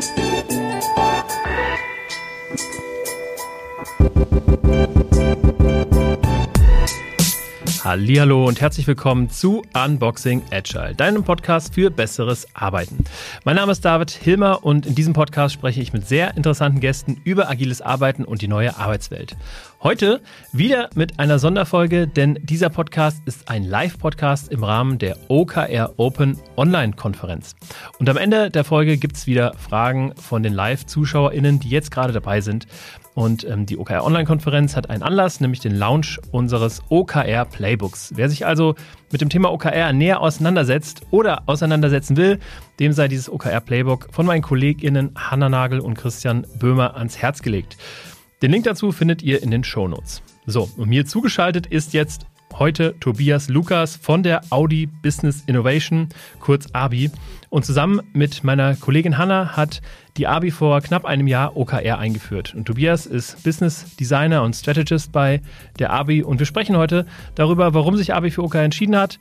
thank you. Hallo und herzlich willkommen zu Unboxing Agile, deinem Podcast für besseres Arbeiten. Mein Name ist David Hilmer und in diesem Podcast spreche ich mit sehr interessanten Gästen über agiles Arbeiten und die neue Arbeitswelt. Heute wieder mit einer Sonderfolge, denn dieser Podcast ist ein Live-Podcast im Rahmen der OKR Open Online-Konferenz. Und am Ende der Folge gibt es wieder Fragen von den Live-ZuschauerInnen, die jetzt gerade dabei sind. Und ähm, die OKR Online-Konferenz hat einen Anlass, nämlich den Launch unseres OKR Playbooks. Wer sich also mit dem Thema OKR näher auseinandersetzt oder auseinandersetzen will, dem sei dieses OKR Playbook von meinen KollegInnen Hanna Nagel und Christian Böhmer ans Herz gelegt. Den Link dazu findet ihr in den Shownotes. So, und mir zugeschaltet ist jetzt heute Tobias Lukas von der Audi Business Innovation, kurz ABI. Und zusammen mit meiner Kollegin Hanna hat die ABI vor knapp einem Jahr OKR eingeführt. Und Tobias ist Business Designer und Strategist bei der ABI. Und wir sprechen heute darüber, warum sich ABI für OKR entschieden hat,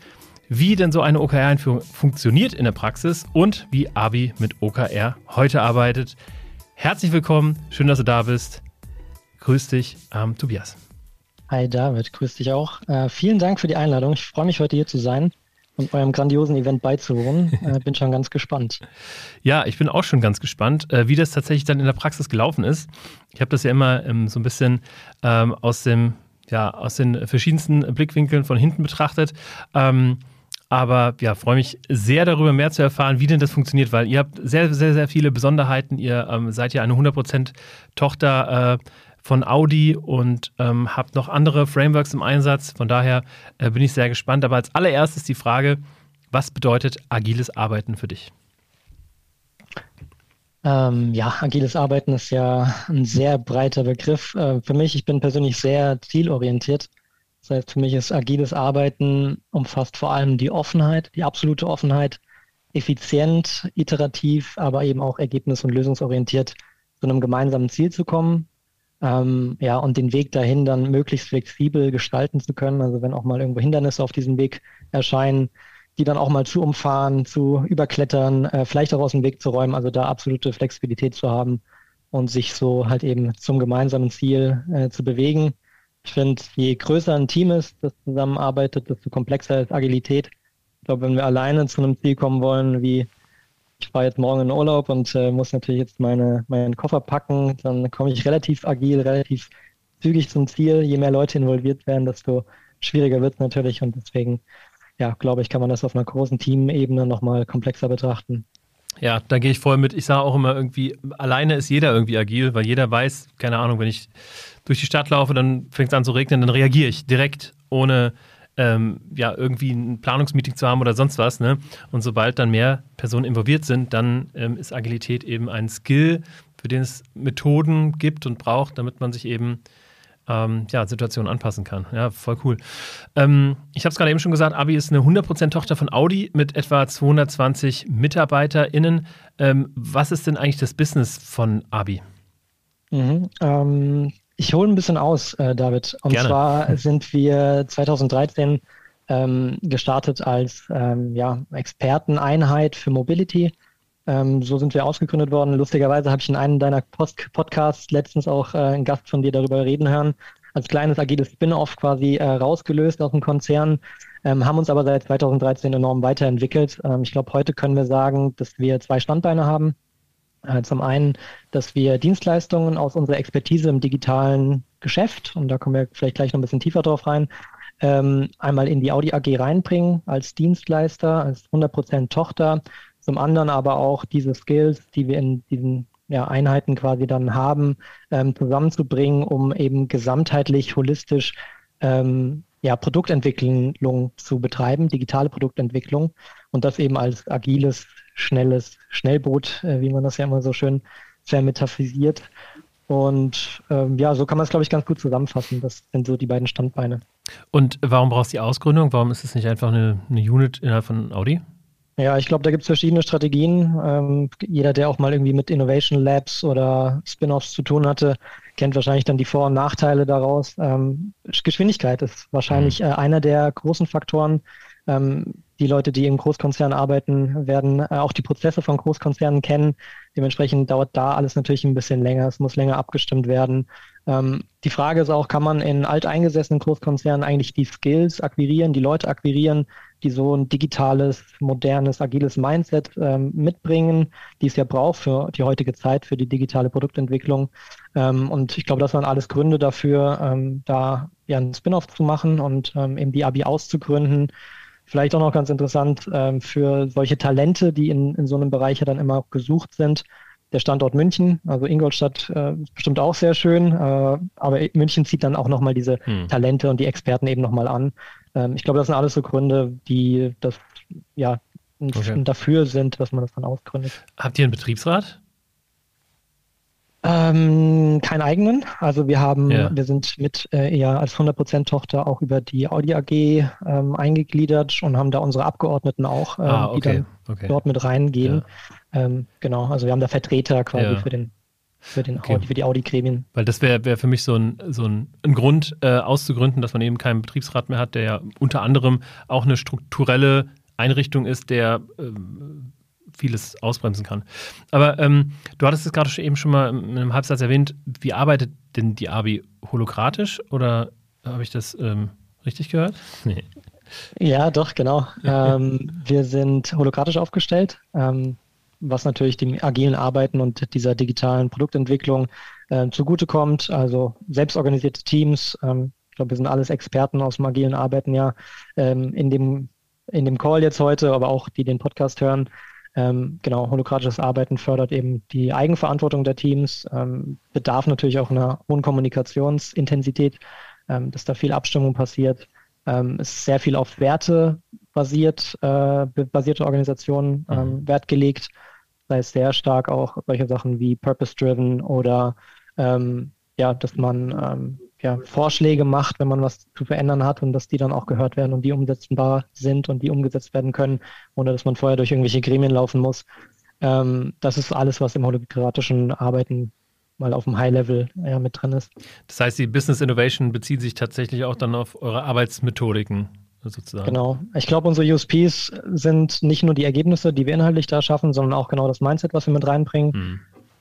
wie denn so eine OKR-Einführung funktioniert in der Praxis und wie ABI mit OKR heute arbeitet. Herzlich willkommen, schön, dass du da bist. Grüß dich, ähm, Tobias. Hi David, grüß dich auch. Äh, vielen Dank für die Einladung. Ich freue mich heute hier zu sein und eurem grandiosen Event beizuwohnen. Äh, bin schon ganz gespannt. Ja, ich bin auch schon ganz gespannt, äh, wie das tatsächlich dann in der Praxis gelaufen ist. Ich habe das ja immer ähm, so ein bisschen ähm, aus dem, ja, aus den verschiedensten Blickwinkeln von hinten betrachtet. Ähm, aber ja, freue mich sehr darüber, mehr zu erfahren, wie denn das funktioniert, weil ihr habt sehr, sehr, sehr viele Besonderheiten. Ihr ähm, seid ja eine 100% Tochter äh, von Audi und ähm, habe noch andere Frameworks im Einsatz. Von daher äh, bin ich sehr gespannt. Aber als allererstes die Frage, was bedeutet agiles Arbeiten für dich? Ähm, ja, agiles Arbeiten ist ja ein sehr breiter Begriff. Äh, für mich, ich bin persönlich sehr zielorientiert. Das heißt, für mich ist agiles Arbeiten umfasst vor allem die Offenheit, die absolute Offenheit, effizient, iterativ, aber eben auch ergebnis- und lösungsorientiert zu einem gemeinsamen Ziel zu kommen ähm, ja, und den Weg dahin dann möglichst flexibel gestalten zu können. Also wenn auch mal irgendwo Hindernisse auf diesem Weg erscheinen, die dann auch mal zu umfahren, zu überklettern, äh, vielleicht auch aus dem Weg zu räumen, also da absolute Flexibilität zu haben und sich so halt eben zum gemeinsamen Ziel äh, zu bewegen. Ich finde, je größer ein Team ist, das zusammenarbeitet, desto komplexer ist Agilität. Ich glaube, wenn wir alleine zu einem Ziel kommen wollen, wie ich fahre jetzt morgen in Urlaub und äh, muss natürlich jetzt meine, meinen Koffer packen, dann komme ich relativ agil, relativ zügig zum Ziel. Je mehr Leute involviert werden, desto schwieriger wird es natürlich und deswegen, ja, glaube ich, kann man das auf einer großen Teamebene nochmal komplexer betrachten. Ja, da gehe ich voll mit. Ich sage auch immer irgendwie, alleine ist jeder irgendwie agil, weil jeder weiß, keine Ahnung, wenn ich durch die Stadt laufe, dann fängt es an zu regnen, dann reagiere ich direkt, ohne ähm, ja, irgendwie ein Planungsmeeting zu haben oder sonst was. Ne? Und sobald dann mehr Personen involviert sind, dann ähm, ist Agilität eben ein Skill, für den es Methoden gibt und braucht, damit man sich eben ähm, ja, Situationen anpassen kann. Ja, voll cool. Ähm, ich habe es gerade eben schon gesagt, Abi ist eine 100% Tochter von Audi mit etwa 220 MitarbeiterInnen. Ähm, was ist denn eigentlich das Business von Abi? Mhm, ähm, ich hole ein bisschen aus, äh, David. Und Gerne. zwar sind wir 2013 ähm, gestartet als ähm, ja, Experteneinheit für Mobility. Ähm, so sind wir ausgegründet worden. Lustigerweise habe ich in einem deiner Post Podcasts letztens auch äh, einen Gast von dir darüber reden hören. Als kleines agiles Spin-off quasi äh, rausgelöst aus dem Konzern, ähm, haben uns aber seit 2013 enorm weiterentwickelt. Ähm, ich glaube, heute können wir sagen, dass wir zwei Standbeine haben. Äh, zum einen, dass wir Dienstleistungen aus unserer Expertise im digitalen Geschäft, und da kommen wir vielleicht gleich noch ein bisschen tiefer drauf rein, ähm, einmal in die Audi AG reinbringen als Dienstleister, als 100% Tochter. Zum anderen aber auch diese Skills, die wir in diesen ja, Einheiten quasi dann haben, ähm, zusammenzubringen, um eben gesamtheitlich, holistisch ähm, ja, Produktentwicklung zu betreiben, digitale Produktentwicklung und das eben als agiles, schnelles Schnellboot, äh, wie man das ja immer so schön vermetaphorisiert. Und ähm, ja, so kann man es, glaube ich, ganz gut zusammenfassen. Das sind so die beiden Standbeine. Und warum brauchst du die Ausgründung? Warum ist es nicht einfach eine, eine Unit innerhalb von Audi? Ja, ich glaube, da gibt es verschiedene Strategien. Ähm, jeder, der auch mal irgendwie mit Innovation Labs oder Spin-offs zu tun hatte, kennt wahrscheinlich dann die Vor- und Nachteile daraus. Ähm, Geschwindigkeit ist wahrscheinlich mhm. äh, einer der großen Faktoren. Ähm, die Leute, die im Großkonzern arbeiten, werden äh, auch die Prozesse von Großkonzernen kennen. Dementsprechend dauert da alles natürlich ein bisschen länger. Es muss länger abgestimmt werden. Ähm, die Frage ist auch, kann man in alteingesessenen Großkonzernen eigentlich die Skills akquirieren, die Leute akquirieren, die so ein digitales, modernes, agiles Mindset ähm, mitbringen, die es ja braucht für die heutige Zeit, für die digitale Produktentwicklung. Und ich glaube, das waren alles Gründe dafür, da ja einen Spin-off zu machen und eben die ABI auszugründen. Vielleicht auch noch ganz interessant ähm, für solche Talente, die in, in so einem Bereich ja dann immer gesucht sind. Der Standort München, also Ingolstadt, äh, ist bestimmt auch sehr schön, äh, aber München zieht dann auch nochmal diese hm. Talente und die Experten eben nochmal an. Ähm, ich glaube, das sind alles so Gründe, die das ja okay. dafür sind, dass man das dann ausgründet. Habt ihr einen Betriebsrat? Ähm, keinen eigenen. Also wir haben, ja. wir sind mit äh, eher als 100% Tochter auch über die Audi AG ähm, eingegliedert und haben da unsere Abgeordneten auch, ähm, ah, okay. die dann okay. dort mit reingehen. Ja. Ähm, genau, also wir haben da Vertreter quasi ja. für den für, den okay. Audi, für die Audi-Gremien. Weil das wäre wär für mich so ein, so ein, ein Grund äh, auszugründen, dass man eben keinen Betriebsrat mehr hat, der ja unter anderem auch eine strukturelle Einrichtung ist, der ähm, vieles ausbremsen kann. Aber ähm, du hattest es gerade eben schon mal in einem Halbsatz erwähnt. Wie arbeitet denn die ABI holokratisch oder habe ich das ähm, richtig gehört? Nee. Ja, doch, genau. ähm, wir sind holokratisch aufgestellt, ähm, was natürlich dem agilen Arbeiten und dieser digitalen Produktentwicklung äh, zugutekommt. Also selbstorganisierte Teams. Ähm, ich glaube, wir sind alles Experten aus dem agilen Arbeiten ja ähm, in dem in dem Call jetzt heute, aber auch die den Podcast hören, ähm, genau, holokratisches Arbeiten fördert eben die Eigenverantwortung der Teams, ähm, bedarf natürlich auch einer hohen Kommunikationsintensität, ähm, dass da viel Abstimmung passiert. Ähm, ist sehr viel auf Werte basiert, äh, basierte Organisationen mhm. Ähm, Wert gelegt, sei es sehr stark auch solche Sachen wie Purpose-Driven oder ähm, ja, dass man ja, Vorschläge macht, wenn man was zu verändern hat und dass die dann auch gehört werden und die umsetzbar sind und die umgesetzt werden können, ohne dass man vorher durch irgendwelche Gremien laufen muss. Ähm, das ist alles, was im holokratischen Arbeiten mal auf dem High-Level ja, mit drin ist. Das heißt, die Business Innovation bezieht sich tatsächlich auch dann auf eure Arbeitsmethodiken sozusagen. Genau. Ich glaube, unsere USPs sind nicht nur die Ergebnisse, die wir inhaltlich da schaffen, sondern auch genau das Mindset, was wir mit reinbringen. Hm.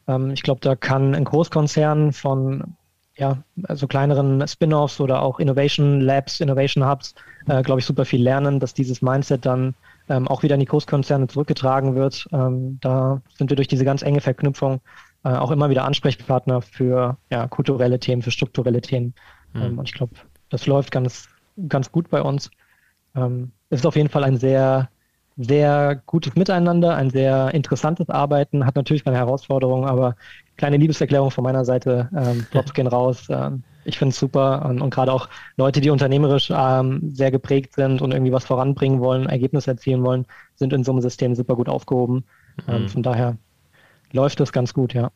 Ähm, ich glaube, da kann ein Großkonzern von ja, also kleineren Spin-offs oder auch Innovation Labs, Innovation Hubs, äh, glaube ich, super viel lernen, dass dieses Mindset dann ähm, auch wieder in die Großkonzerne zurückgetragen wird. Ähm, da sind wir durch diese ganz enge Verknüpfung äh, auch immer wieder Ansprechpartner für ja, kulturelle Themen, für strukturelle Themen. Mhm. Ähm, und ich glaube, das läuft ganz, ganz gut bei uns. Ähm, es ist auf jeden Fall ein sehr sehr gutes Miteinander, ein sehr interessantes Arbeiten, hat natürlich seine Herausforderungen, aber kleine Liebeserklärung von meiner Seite. Ähm, Props gehen raus. Ähm, ich finde es super und, und gerade auch Leute, die unternehmerisch ähm, sehr geprägt sind und irgendwie was voranbringen wollen, Ergebnisse erzielen wollen, sind in so einem System super gut aufgehoben. Ähm, mhm. von daher läuft es ganz gut, ja.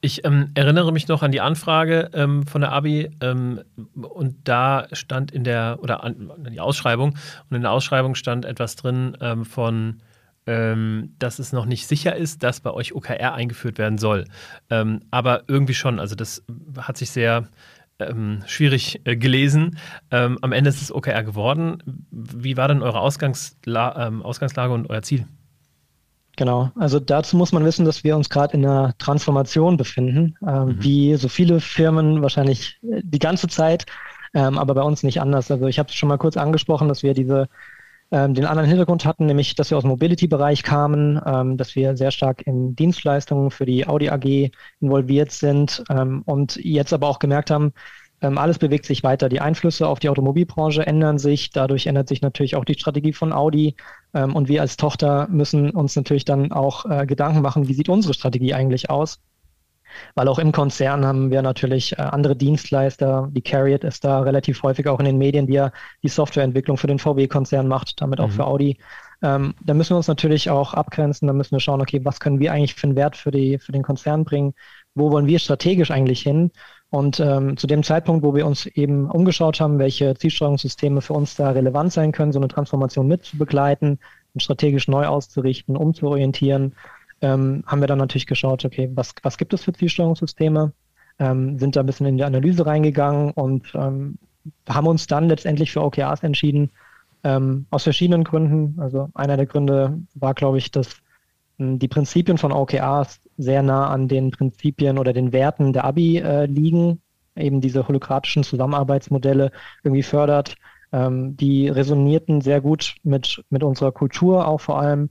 Ich ähm, erinnere mich noch an die Anfrage ähm, von der Abi ähm, und da stand in der, oder an, an, die Ausschreibung, und in der Ausschreibung stand etwas drin ähm, von ähm, dass es noch nicht sicher ist, dass bei euch OKR eingeführt werden soll. Ähm, aber irgendwie schon, also das hat sich sehr ähm, schwierig äh, gelesen. Ähm, am Ende ist es OKR geworden. Wie war denn eure Ausgangsla ähm, Ausgangslage und euer Ziel? Genau, also dazu muss man wissen, dass wir uns gerade in einer Transformation befinden, ähm, mhm. wie so viele Firmen wahrscheinlich äh, die ganze Zeit, aber bei uns nicht anders. Also ich habe es schon mal kurz angesprochen, dass wir diese ähm, den anderen Hintergrund hatten, nämlich, dass wir aus dem Mobility-Bereich kamen, ähm, dass wir sehr stark in Dienstleistungen für die Audi AG involviert sind ähm, und jetzt aber auch gemerkt haben, ähm, alles bewegt sich weiter. Die Einflüsse auf die Automobilbranche ändern sich. Dadurch ändert sich natürlich auch die Strategie von Audi. Ähm, und wir als Tochter müssen uns natürlich dann auch äh, Gedanken machen, wie sieht unsere Strategie eigentlich aus? Weil auch im Konzern haben wir natürlich äh, andere Dienstleister. Die Carriot ist da relativ häufig auch in den Medien, die ja die Softwareentwicklung für den VW-Konzern macht, damit auch mhm. für Audi. Ähm, da müssen wir uns natürlich auch abgrenzen. Da müssen wir schauen, okay, was können wir eigentlich für einen Wert für, die, für den Konzern bringen? Wo wollen wir strategisch eigentlich hin? Und ähm, zu dem Zeitpunkt, wo wir uns eben umgeschaut haben, welche Zielsteuerungssysteme für uns da relevant sein können, so eine Transformation mit zu begleiten und strategisch neu auszurichten, umzuorientieren, ähm, haben wir dann natürlich geschaut, okay, was, was gibt es für Zielsteuerungssysteme, ähm, sind da ein bisschen in die Analyse reingegangen und ähm, haben uns dann letztendlich für OKRs entschieden, ähm, aus verschiedenen Gründen. Also einer der Gründe war, glaube ich, dass hm, die Prinzipien von OKRs sehr nah an den Prinzipien oder den Werten der ABI äh, liegen, eben diese holokratischen Zusammenarbeitsmodelle irgendwie fördert. Ähm, die resonierten sehr gut mit, mit unserer Kultur auch vor allem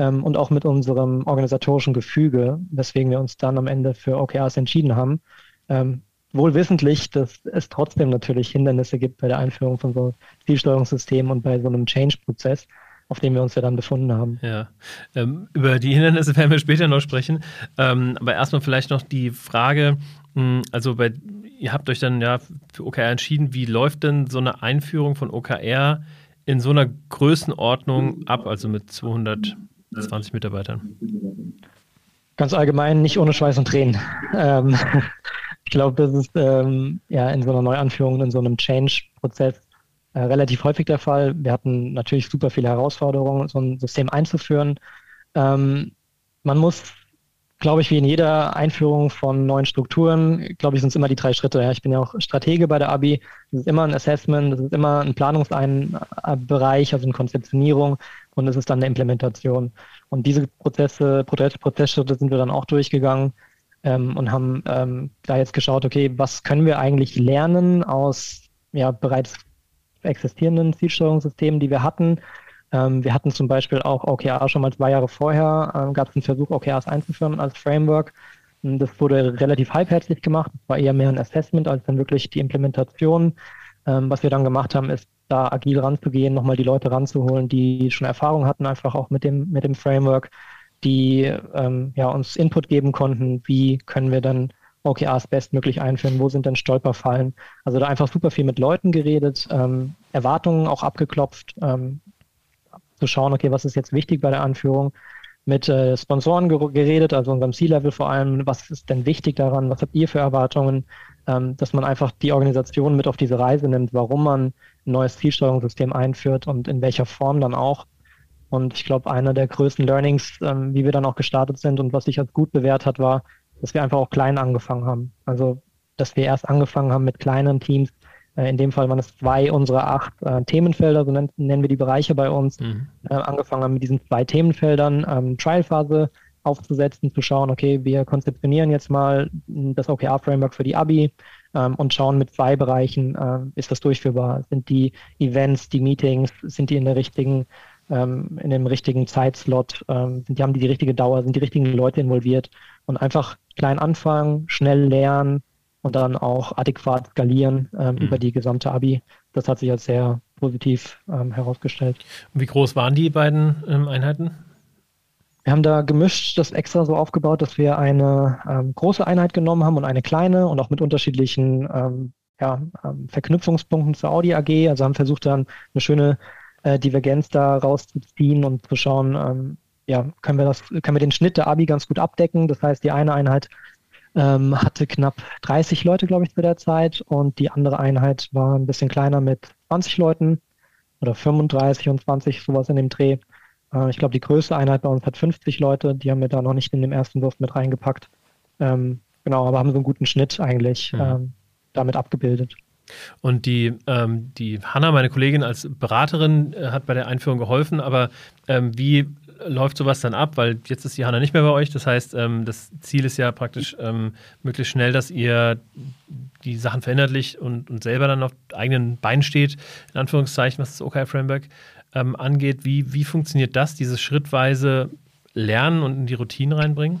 ähm, und auch mit unserem organisatorischen Gefüge, weswegen wir uns dann am Ende für OKRs entschieden haben. Ähm, wohl wissentlich, dass es trotzdem natürlich Hindernisse gibt bei der Einführung von so Zielsteuerungssystemen und bei so einem Change-Prozess auf dem wir uns ja dann befunden haben. Ja, ähm, über die Hindernisse werden wir später noch sprechen. Ähm, aber erstmal vielleicht noch die Frage, mh, also bei, ihr habt euch dann ja für OKR entschieden, wie läuft denn so eine Einführung von OKR in so einer Größenordnung ab, also mit 220 Mitarbeitern? Ganz allgemein nicht ohne Schweiß und Tränen. Ähm, ich glaube, das ist ähm, ja in so einer Neuanführung, in so einem Change-Prozess äh, relativ häufig der Fall. Wir hatten natürlich super viele Herausforderungen, so ein System einzuführen. Ähm, man muss, glaube ich, wie in jeder Einführung von neuen Strukturen, glaube ich, sind es immer die drei Schritte. Ja. Ich bin ja auch Stratege bei der ABI. Das ist immer ein Assessment, das ist immer ein Planungsbereich, also eine Konzeptionierung und es ist dann eine Implementation. Und diese Prozesse, Prozess, Prozessschritte sind wir dann auch durchgegangen. Ähm, und haben ähm, da jetzt geschaut, okay, was können wir eigentlich lernen aus ja, bereits existierenden Zielsteuerungssystemen, die wir hatten. Ähm, wir hatten zum Beispiel auch OKR schon mal zwei Jahre vorher, ähm, gab es einen Versuch, OKRs einzuführen als Framework. Das wurde relativ halbherzig gemacht. Das war eher mehr ein Assessment als dann wirklich die Implementation. Ähm, was wir dann gemacht haben, ist da agil ranzugehen, nochmal die Leute ranzuholen, die schon Erfahrung hatten, einfach auch mit dem, mit dem Framework, die ähm, ja, uns Input geben konnten, wie können wir dann OKRs bestmöglich einführen, wo sind denn Stolperfallen. Also da einfach super viel mit Leuten geredet, ähm, Erwartungen auch abgeklopft, ähm, zu schauen, okay, was ist jetzt wichtig bei der Anführung, mit äh, Sponsoren geredet, also unserem C-Level vor allem, was ist denn wichtig daran, was habt ihr für Erwartungen, ähm, dass man einfach die Organisation mit auf diese Reise nimmt, warum man ein neues Zielsteuerungssystem einführt und in welcher Form dann auch. Und ich glaube, einer der größten Learnings, ähm, wie wir dann auch gestartet sind und was sich als gut bewährt hat, war, dass wir einfach auch klein angefangen haben. Also, dass wir erst angefangen haben mit kleinen Teams. Äh, in dem Fall waren es zwei unserer acht äh, Themenfelder, so nennen, nennen, wir die Bereiche bei uns. Mhm. Äh, angefangen haben mit diesen zwei Themenfeldern, ähm, Trialphase aufzusetzen, zu schauen, okay, wir konzeptionieren jetzt mal das OKR-Framework für die ABI ähm, und schauen mit zwei Bereichen, äh, ist das durchführbar? Sind die Events, die Meetings, sind die in der richtigen ähm, in dem richtigen Zeitslot, ähm, die haben die, die richtige Dauer, sind die richtigen Leute involviert und einfach klein anfangen, schnell lernen und dann auch adäquat skalieren ähm, mhm. über die gesamte Abi. Das hat sich als sehr positiv ähm, herausgestellt. Und wie groß waren die beiden ähm, Einheiten? Wir haben da gemischt das extra so aufgebaut, dass wir eine ähm, große Einheit genommen haben und eine kleine und auch mit unterschiedlichen ähm, ja, ähm, Verknüpfungspunkten zur Audi AG. Also haben versucht dann eine schöne äh, Divergenz da rauszuziehen und zu schauen, ja, können wir das, können wir den Schnitt der Abi ganz gut abdecken. Das heißt, die eine Einheit ähm, hatte knapp 30 Leute, glaube ich, zu der Zeit und die andere Einheit war ein bisschen kleiner mit 20 Leuten oder 35 und 20, sowas in dem Dreh. Äh, ich glaube, die größte Einheit bei uns hat 50 Leute, die haben wir da noch nicht in dem ersten Wurf mit reingepackt. Ähm, genau, aber haben so einen guten Schnitt eigentlich mhm. ähm, damit abgebildet. Und die, ähm, die Hanna, meine Kollegin als Beraterin, äh, hat bei der Einführung geholfen, aber ähm, wie läuft sowas dann ab? Weil jetzt ist die Hanna nicht mehr bei euch. Das heißt, ähm, das Ziel ist ja praktisch ähm, möglichst schnell, dass ihr die Sachen verinnerlicht und, und selber dann auf eigenen Beinen steht, in Anführungszeichen, was das OKR-Framework ähm, angeht. Wie, wie funktioniert das, dieses schrittweise Lernen und in die Routine reinbringen?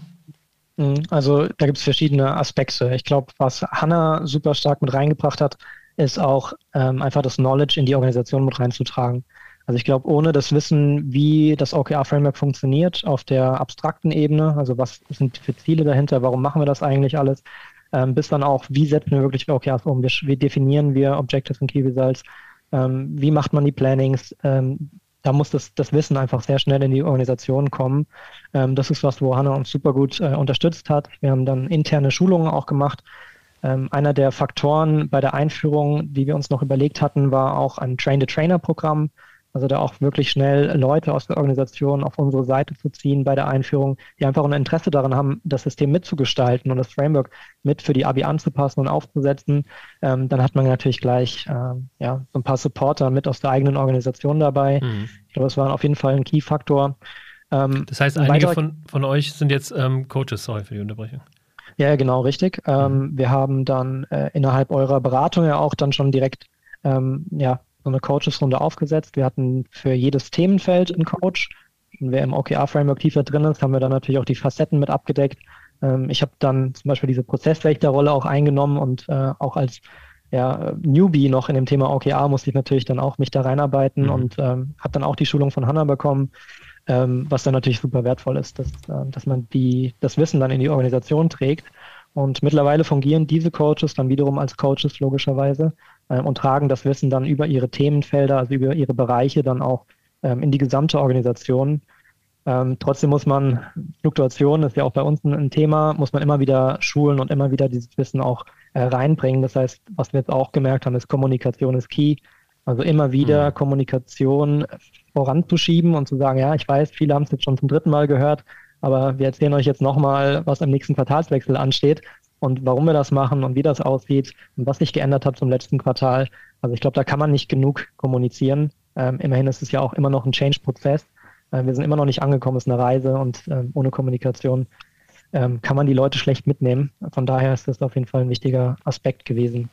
Mhm, also da gibt es verschiedene Aspekte. Ich glaube, was Hanna super stark mit reingebracht hat, ist auch ähm, einfach das Knowledge in die Organisation mit reinzutragen. Also ich glaube, ohne das Wissen, wie das OKR-Framework funktioniert auf der abstrakten Ebene, also was sind für Ziele dahinter, warum machen wir das eigentlich alles, ähm, bis dann auch, wie setzen wir wirklich OKRs um, wie, wie definieren wir Objectives und Key Results, ähm, wie macht man die Plannings, ähm, da muss das, das Wissen einfach sehr schnell in die Organisation kommen. Ähm, das ist was, wo Hanna uns super gut äh, unterstützt hat. Wir haben dann interne Schulungen auch gemacht. Ähm, einer der Faktoren bei der Einführung, die wir uns noch überlegt hatten, war auch ein Train-the-Trainer-Programm Also da auch wirklich schnell Leute aus der Organisation auf unsere Seite zu ziehen bei der Einführung, die einfach ein Interesse daran haben, das System mitzugestalten und das Framework mit für die ABI anzupassen und aufzusetzen. Ähm, dann hat man natürlich gleich ähm, ja, so ein paar Supporter mit aus der eigenen Organisation dabei. Mhm. Ich glaube, das war auf jeden Fall ein Key-Faktor. Ähm, das heißt, einige von, von euch sind jetzt ähm, Coaches, sorry für die Unterbrechung. Ja, genau, richtig. Ähm, mhm. wir haben dann äh, innerhalb eurer Beratung ja auch dann schon direkt ähm, ja, so eine Coaches-Runde aufgesetzt. Wir hatten für jedes Themenfeld einen Coach. Und wer im OKR-Framework tiefer drin ist, haben wir dann natürlich auch die Facetten mit abgedeckt. Ähm, ich habe dann zum Beispiel diese Prozesswächterrolle auch eingenommen und äh, auch als ja, Newbie noch in dem Thema OKR musste ich natürlich dann auch mich da reinarbeiten mhm. und ähm, habe dann auch die Schulung von Hanna bekommen, ähm, was dann natürlich super wertvoll ist, dass, äh, dass man die, das Wissen dann in die Organisation trägt. Und mittlerweile fungieren diese Coaches dann wiederum als Coaches logischerweise äh, und tragen das Wissen dann über ihre Themenfelder, also über ihre Bereiche dann auch ähm, in die gesamte Organisation. Ähm, trotzdem muss man, Fluktuation ist ja auch bei uns ein, ein, Thema, muss man immer wieder schulen und immer wieder dieses Wissen auch äh, reinbringen. Das heißt, was wir jetzt auch gemerkt haben, ist Kommunikation ist key. Also immer wieder mhm. Kommunikation voranzuschieben und zu sagen, ja, ich weiß, viele haben es jetzt schon zum dritten Mal gehört, aber wir erzählen euch jetzt nochmal, was am nächsten Quartalswechsel ansteht und warum wir das machen und wie das aussieht und was sich geändert hat zum letzten Quartal. Also ich glaube, da kann man nicht genug kommunizieren. Ähm, immerhin ist es ja auch immer noch ein Change-Prozess. Äh, wir sind immer noch nicht angekommen, es ist eine Reise und ähm, ohne Kommunikation ähm, kann man die Leute schlecht mitnehmen. Von daher ist das auf jeden Fall ein wichtiger Aspekt gewesen.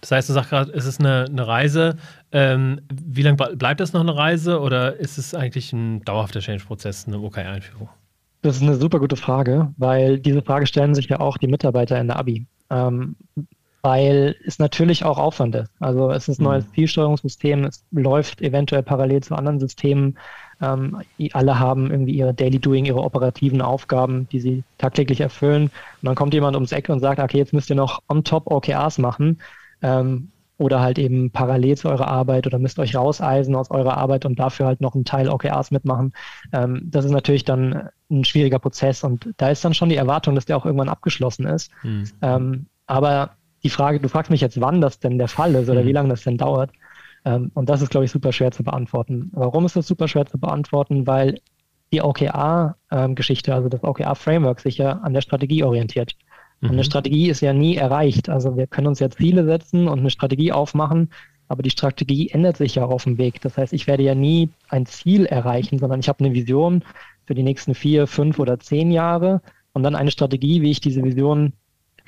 Das heißt, du sagst gerade, es ist eine, eine Reise. Ähm, wie lange bleibt das noch eine Reise oder ist es eigentlich ein dauerhafter Change-Prozess, eine OK-Einführung? Das ist eine super gute Frage, weil diese Frage stellen sich ja auch die Mitarbeiter in der Abi. Ähm, weil es natürlich auch Aufwand ist. Also es ist ein neues mhm. Zielsteuerungssystem, es läuft eventuell parallel zu anderen Systemen. Ähm, alle haben irgendwie ihre Daily Doing, ihre operativen Aufgaben, die sie tagtäglich erfüllen. Und dann kommt jemand ums Eck und sagt, okay, jetzt müsst ihr noch on top OKRs machen. Ähm, oder halt eben parallel zu eurer Arbeit oder müsst euch rauseisen aus eurer Arbeit und dafür halt noch einen Teil OKRs mitmachen. Ähm, das ist natürlich dann ein schwieriger Prozess und da ist dann schon die Erwartung, dass der auch irgendwann abgeschlossen ist. Mhm. Ähm, aber die Frage, du fragst mich jetzt, wann das denn der Fall ist oder mhm. wie lange das denn dauert. Ähm, und das ist, glaube ich, super schwer zu beantworten. Warum ist das super schwer zu beantworten? Weil die OKR-Geschichte, ähm, also das OKR-Framework, sich ja an der Strategie orientiert. Und eine mhm. Strategie ist ja nie erreicht. Also wir können uns ja Ziele setzen und eine Strategie aufmachen, aber die Strategie ändert sich ja auf dem Weg. Das heißt, ich werde ja nie ein Ziel erreichen, sondern ich habe eine Vision für die nächsten vier, fünf oder zehn Jahre und dann eine Strategie, wie ich diese Vision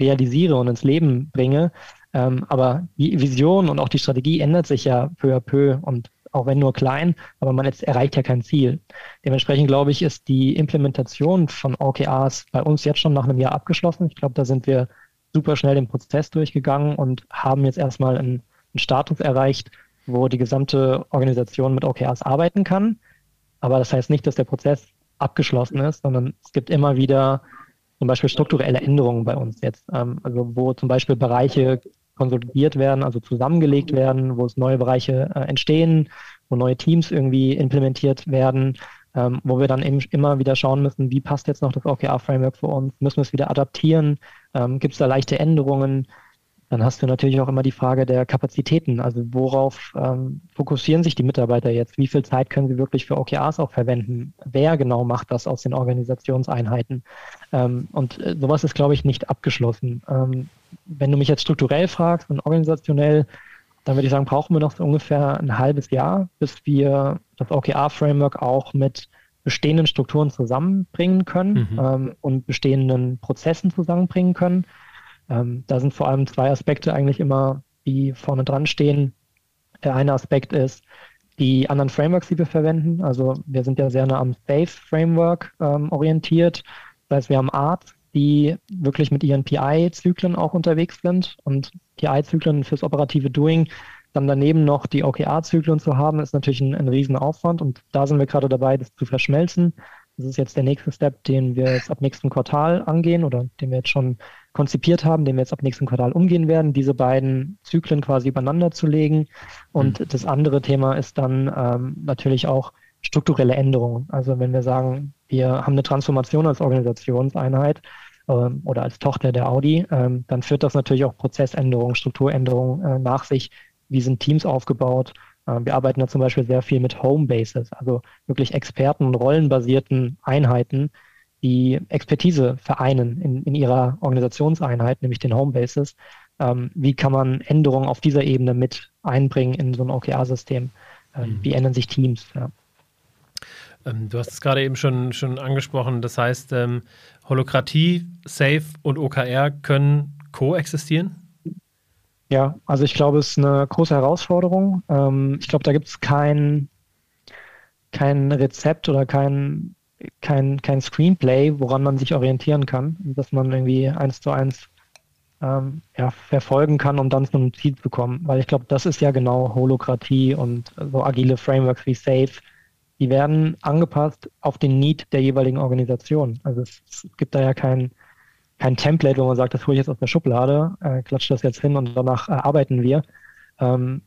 realisiere und ins Leben bringe. Ähm, aber die Vision und auch die Strategie ändert sich ja peu à peu und auch wenn nur klein, aber man jetzt erreicht ja kein Ziel. Dementsprechend glaube ich, ist die Implementation von OKRs bei uns jetzt schon nach einem Jahr abgeschlossen. Ich glaube, da sind wir super schnell den Prozess durchgegangen und haben jetzt erstmal einen, einen Status erreicht, wo die gesamte Organisation mit OKRs arbeiten kann. Aber das heißt nicht, dass der Prozess abgeschlossen ist, sondern es gibt immer wieder zum Beispiel strukturelle Änderungen bei uns jetzt. Ähm, also wo zum Beispiel Bereiche konsolidiert werden, also zusammengelegt werden, wo es neue Bereiche äh, entstehen, wo neue Teams irgendwie implementiert werden, ähm, wo wir dann eben immer wieder schauen müssen, wie passt jetzt noch das OKR-Framework für uns, müssen wir es wieder adaptieren, ähm, gibt es da leichte Änderungen, dann hast du natürlich auch immer die Frage der Kapazitäten. Also worauf ähm, fokussieren sich die Mitarbeiter jetzt? Wie viel Zeit können sie wirklich für OKRs auch verwenden? Wer genau macht das aus den Organisationseinheiten? Ähm, und äh, sowas ist, glaube ich, nicht abgeschlossen. Ähm, wenn du mich jetzt strukturell fragst und organisationell, dann würde ich sagen, brauchen wir noch so ungefähr ein halbes Jahr, bis wir das OKR-Framework auch mit bestehenden Strukturen zusammenbringen können mhm. ähm, und bestehenden Prozessen zusammenbringen können. Ähm, da sind vor allem zwei Aspekte eigentlich immer, die vorne dran stehen. Der eine Aspekt ist die anderen Frameworks, die wir verwenden. Also wir sind ja sehr nah am Safe-Framework ähm, orientiert. Das heißt, wir haben Art, die wirklich mit ihren PI-Zyklen auch unterwegs sind und PI-Zyklen fürs operative Doing. Dann daneben noch die OKR-Zyklen zu haben, ist natürlich ein, ein Riesenaufwand und da sind wir gerade dabei, das zu verschmelzen. Das ist jetzt der nächste Step, den wir jetzt ab nächsten Quartal angehen oder den wir jetzt schon konzipiert haben, den wir jetzt ab nächsten Quartal umgehen werden, diese beiden Zyklen quasi übereinander zu legen. Und mhm. das andere Thema ist dann ähm, natürlich auch strukturelle Änderungen. Also wenn wir sagen, wir haben eine Transformation als Organisationseinheit ähm, oder als Tochter der Audi, ähm, dann führt das natürlich auch Prozessänderungen, Strukturänderungen äh, nach sich. Wie sind Teams aufgebaut? Äh, wir arbeiten da zum Beispiel sehr viel mit Homebases, also wirklich Experten- und rollenbasierten Einheiten, die Expertise vereinen in, in ihrer Organisationseinheit, nämlich den Homebases. Ähm, wie kann man Änderungen auf dieser Ebene mit einbringen in so ein OKR-System? Ähm, mhm. Wie ändern sich Teams? Ja. Ähm, du hast es gerade eben schon, schon angesprochen. Das heißt, Holokratie, Safe und OKR können koexistieren? Ja, also ich glaube, es ist eine große Herausforderung. Ähm, ich glaube, da gibt es kein, kein Rezept oder kein, kein, kein Screenplay, woran man sich orientieren kann, dass man irgendwie eins zu eins ähm, ja, verfolgen kann, um dann zu einem Ziel zu kommen. Weil ich glaube, das ist ja genau Holokratie und so agile Frameworks wie Safe, die werden angepasst auf den Need der jeweiligen Organisation. Also es, es gibt da ja kein, kein Template, wo man sagt, das hole ich jetzt aus der Schublade, äh, klatsche das jetzt hin und danach äh, arbeiten wir. Ähm,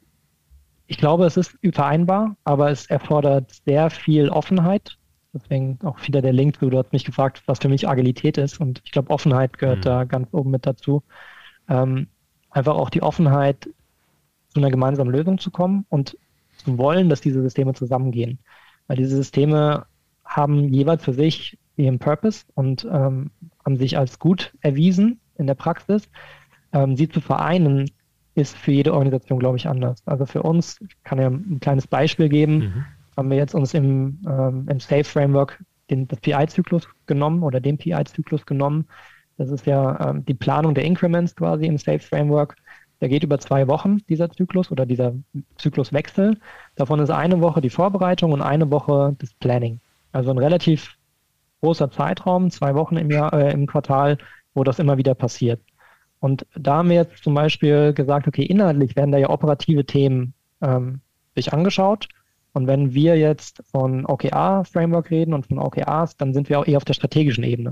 ich glaube, es ist vereinbar, aber es erfordert sehr viel Offenheit. Deswegen auch wieder der Link, du hast mich gefragt, was für mich Agilität ist. Und ich glaube, Offenheit gehört mhm. da ganz oben mit dazu. Ähm, einfach auch die Offenheit, zu einer gemeinsamen Lösung zu kommen und zu wollen, dass diese Systeme zusammengehen. Weil diese Systeme haben jeweils für sich ihren Purpose und ähm, haben sich als gut erwiesen in der Praxis. Ähm, sie zu vereinen ist für jede Organisation, glaube ich, anders. Also für uns, ich kann ja ein kleines Beispiel geben, mhm. haben wir jetzt uns im, ähm, im Safe Framework den, das PI-Zyklus genommen oder den PI-Zyklus genommen. Das ist ja ähm, die Planung der Increments quasi im Safe Framework. Der geht über zwei Wochen, dieser Zyklus oder dieser Zykluswechsel. Davon ist eine Woche die Vorbereitung und eine Woche das Planning. Also ein relativ großer Zeitraum, zwei Wochen im Jahr, äh, im Quartal, wo das immer wieder passiert. Und da haben wir jetzt zum Beispiel gesagt, okay, inhaltlich werden da ja operative Themen ähm, sich angeschaut. Und wenn wir jetzt von OKR-Framework reden und von OKRs, dann sind wir auch eher auf der strategischen Ebene.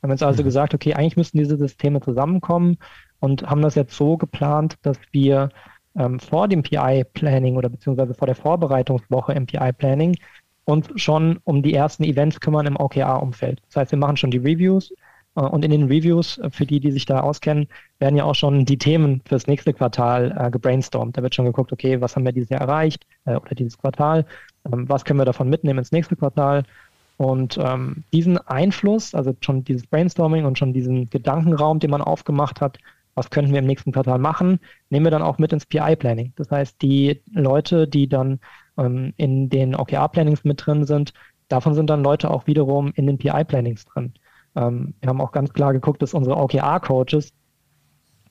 Wir haben jetzt also mhm. gesagt, okay, eigentlich müssten diese Systeme zusammenkommen und haben das jetzt so geplant, dass wir ähm, vor dem PI-Planning oder beziehungsweise vor der Vorbereitungswoche im PI-Planning uns schon um die ersten Events kümmern im OKR-Umfeld. Das heißt, wir machen schon die Reviews äh, und in den Reviews, äh, für die, die sich da auskennen, werden ja auch schon die Themen fürs nächste Quartal äh, gebrainstormt. Da wird schon geguckt, okay, was haben wir dieses Jahr erreicht äh, oder dieses Quartal, ähm, was können wir davon mitnehmen ins nächste Quartal und ähm, diesen Einfluss, also schon dieses Brainstorming und schon diesen Gedankenraum, den man aufgemacht hat, was könnten wir im nächsten Quartal machen, nehmen wir dann auch mit ins PI-Planning. Das heißt, die Leute, die dann ähm, in den OKR-Plannings mit drin sind, davon sind dann Leute auch wiederum in den PI-Plannings drin. Ähm, wir haben auch ganz klar geguckt, dass unsere OKR-Coaches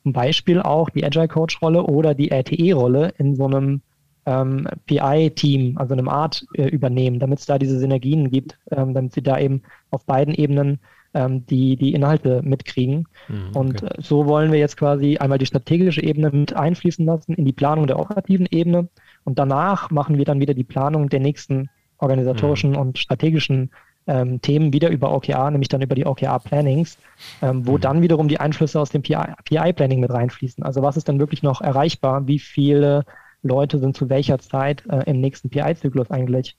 zum Beispiel auch die Agile-Coach-Rolle oder die RTE-Rolle in so einem ähm, PI-Team, also einem Art, äh, übernehmen, damit es da diese Synergien gibt, ähm, damit sie da eben auf beiden Ebenen ähm, die, die Inhalte mitkriegen. Mhm, okay. Und äh, so wollen wir jetzt quasi einmal die strategische Ebene mit einfließen lassen in die Planung der operativen Ebene. Und danach machen wir dann wieder die Planung der nächsten organisatorischen mhm. und strategischen ähm, Themen wieder über OKR, nämlich dann über die OKR-Plannings, ähm, wo mhm. dann wiederum die Einflüsse aus dem PI-Planning mit reinfließen. Also was ist dann wirklich noch erreichbar? Wie viele Leute sind zu welcher Zeit äh, im nächsten PI-Zyklus eigentlich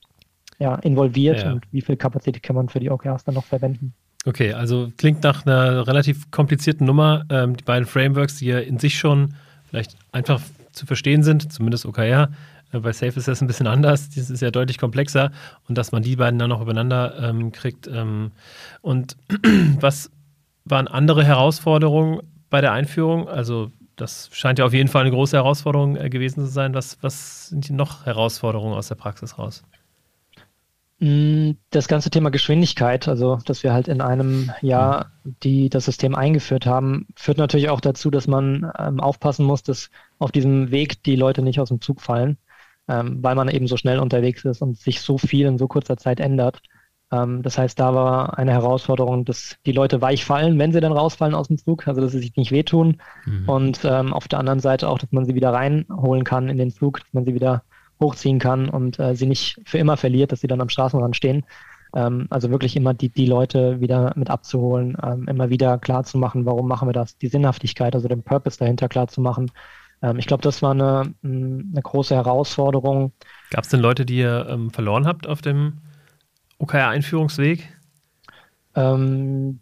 ja, involviert ja. und wie viel Kapazität kann man für die OKRs dann noch verwenden? Okay, also klingt nach einer relativ komplizierten Nummer. Ähm, die beiden Frameworks, die ja in sich schon vielleicht einfach zu verstehen sind, zumindest OKR. Äh, bei Safe ist das ein bisschen anders. Das ist ja deutlich komplexer und dass man die beiden dann noch übereinander ähm, kriegt. Ähm, und was waren andere Herausforderungen bei der Einführung? Also das scheint ja auf jeden Fall eine große Herausforderung äh, gewesen zu sein. Was, was sind die noch Herausforderungen aus der Praxis raus? Mm, das ganze Thema Geschwindigkeit, also dass wir halt in einem Jahr die, das System eingeführt haben, führt natürlich auch dazu, dass man ähm, aufpassen muss, dass auf diesem Weg die Leute nicht aus dem Zug fallen, ähm, weil man eben so schnell unterwegs ist und sich so viel in so kurzer Zeit ändert. Ähm, das heißt, da war eine Herausforderung, dass die Leute weich fallen, wenn sie dann rausfallen aus dem Zug, also dass sie sich nicht wehtun. Mhm. Und ähm, auf der anderen Seite auch, dass man sie wieder reinholen kann in den Zug, dass man sie wieder hochziehen kann und äh, sie nicht für immer verliert, dass sie dann am Straßenrand stehen. Ähm, also wirklich immer die, die Leute wieder mit abzuholen, ähm, immer wieder klar zu machen, warum machen wir das, die Sinnhaftigkeit, also den Purpose dahinter klar zu machen. Ähm, ich glaube, das war eine, eine große Herausforderung. Gab es denn Leute, die ihr ähm, verloren habt auf dem OKR-Einführungsweg? Ähm,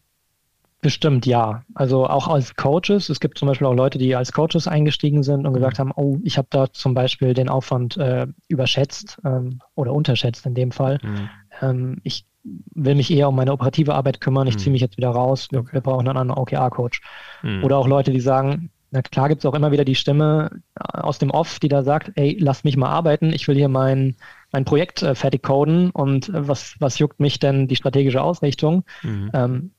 Bestimmt ja. Also auch als Coaches. Es gibt zum Beispiel auch Leute, die als Coaches eingestiegen sind und gesagt mhm. haben, oh, ich habe da zum Beispiel den Aufwand äh, überschätzt ähm, oder unterschätzt in dem Fall. Mhm. Ähm, ich will mich eher um meine operative Arbeit kümmern, ich mhm. ziehe mich jetzt wieder raus, wir, okay. wir brauchen einen anderen OKR-Coach. Mhm. Oder auch Leute, die sagen, na klar gibt es auch immer wieder die Stimme äh, aus dem Off, die da sagt, ey, lass mich mal arbeiten, ich will hier mein, mein Projekt äh, fertig coden und äh, was, was juckt mich denn die strategische Ausrichtung? Mhm. Ähm,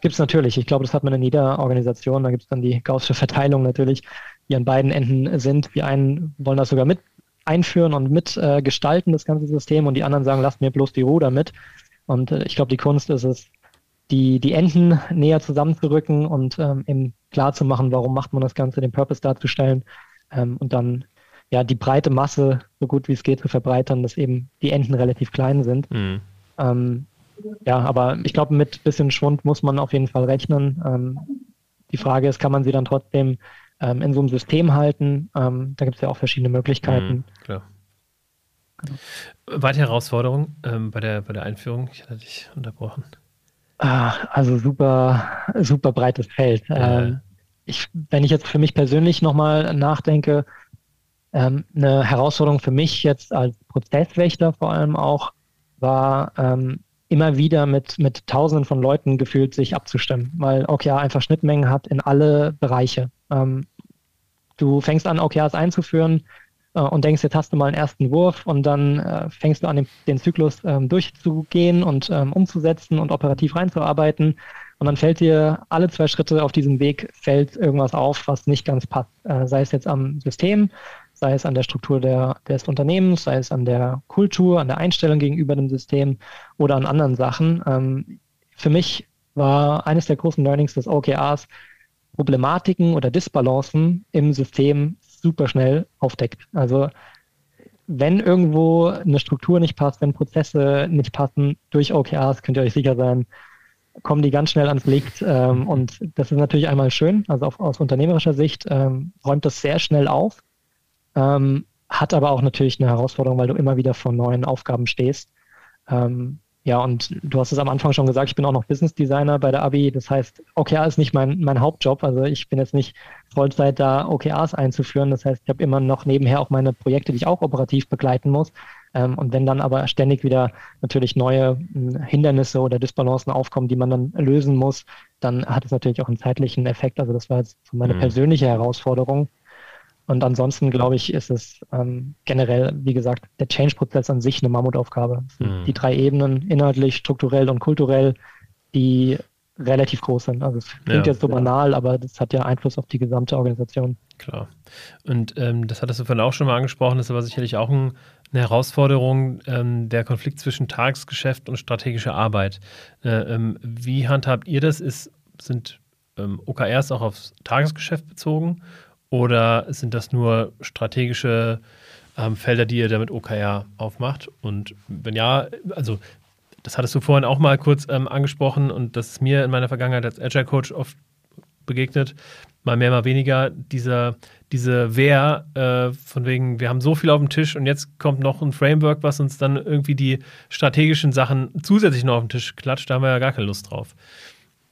gibt es natürlich. Ich glaube, das hat man in jeder Organisation. Da gibt es dann die gaußsche Verteilung natürlich, die an beiden Enden sind. Die einen wollen das sogar mit einführen und mit äh, gestalten, das ganze System, und die anderen sagen, lasst mir bloß die Ruhe damit. Und äh, ich glaube, die Kunst ist es, die, die Enden näher zusammenzurücken und ähm, eben klar zu machen, warum macht man das Ganze, den Purpose darzustellen ähm, und dann ja die breite Masse so gut wie es geht zu verbreitern, dass eben die Enden relativ klein sind. Mhm. Ähm, ja, aber ich glaube, mit bisschen Schwund muss man auf jeden Fall rechnen. Ähm, die Frage ist, kann man sie dann trotzdem ähm, in so einem System halten? Ähm, da gibt es ja auch verschiedene Möglichkeiten. Mhm, klar. Genau. Weitere Herausforderung ähm, bei, der, bei der Einführung? Ich hatte dich unterbrochen. Ah, also super, super breites Feld. Äh. ich, wenn ich jetzt für mich persönlich nochmal nachdenke, ähm, eine Herausforderung für mich jetzt als Prozesswächter vor allem auch war, ähm, immer wieder mit, mit Tausenden von Leuten gefühlt sich abzustimmen, weil OKR einfach Schnittmengen hat in alle Bereiche. Ähm, du fängst an, OKRs einzuführen äh, und denkst, jetzt hast du mal einen ersten Wurf und dann äh, fängst du an, den, den Zyklus ähm, durchzugehen und ähm, umzusetzen und operativ reinzuarbeiten. Und dann fällt dir alle zwei Schritte auf diesem Weg fällt irgendwas auf, was nicht ganz passt. Äh, sei es jetzt am System, sei es an der Struktur der, des Unternehmens, sei es an der Kultur, an der Einstellung gegenüber dem System oder an anderen Sachen. Ähm, für mich war eines der großen Learnings des OKRs, Problematiken oder Disbalancen im System super schnell aufdeckt. Also wenn irgendwo eine Struktur nicht passt, wenn Prozesse nicht passen durch OKRs, könnt ihr euch sicher sein, kommen die ganz schnell ans Licht. Ähm, und das ist natürlich einmal schön, also auf, aus unternehmerischer Sicht ähm, räumt das sehr schnell auf. Ähm, hat aber auch natürlich eine Herausforderung, weil du immer wieder vor neuen Aufgaben stehst. Ähm, ja, und du hast es am Anfang schon gesagt, ich bin auch noch Business Designer bei der Abi. Das heißt, OKR ist nicht mein, mein Hauptjob. Also ich bin jetzt nicht Vollzeit da, OKRs einzuführen. Das heißt, ich habe immer noch nebenher auch meine Projekte, die ich auch operativ begleiten muss. Ähm, und wenn dann aber ständig wieder natürlich neue hm, Hindernisse oder Disbalancen aufkommen, die man dann lösen muss, dann hat es natürlich auch einen zeitlichen Effekt. Also das war jetzt so meine mhm. persönliche Herausforderung. Und ansonsten, glaube ich, ist es ähm, generell, wie gesagt, der Change-Prozess an sich eine Mammutaufgabe. Mhm. Die drei Ebenen, inhaltlich, strukturell und kulturell, die relativ groß sind. Also es klingt ja. jetzt so banal, aber das hat ja Einfluss auf die gesamte Organisation. Klar. Und ähm, das hattest du vorhin auch schon mal angesprochen, das ist aber sicherlich auch ein, eine Herausforderung, ähm, der Konflikt zwischen Tagesgeschäft und strategischer Arbeit. Äh, ähm, wie handhabt ihr das? Ist, sind ähm, OKRs auch aufs Tagesgeschäft bezogen oder sind das nur strategische ähm, Felder, die ihr damit OKR aufmacht? Und wenn ja, also das hattest du vorhin auch mal kurz ähm, angesprochen und das ist mir in meiner Vergangenheit als Agile Coach oft begegnet, mal mehr, mal weniger, dieser, diese Wehr äh, von wegen, wir haben so viel auf dem Tisch und jetzt kommt noch ein Framework, was uns dann irgendwie die strategischen Sachen zusätzlich noch auf den Tisch klatscht, da haben wir ja gar keine Lust drauf.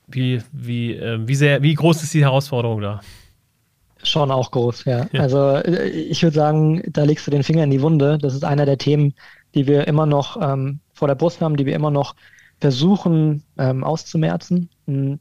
Wie, wie, äh, wie, sehr, wie groß ist die Herausforderung da? Schon auch groß, ja. ja. Also äh, ich würde sagen, da legst du den Finger in die Wunde. Das ist einer der Themen, die wir immer noch ähm, vor der Brust haben, die wir immer noch versuchen ähm, auszumerzen. Hm,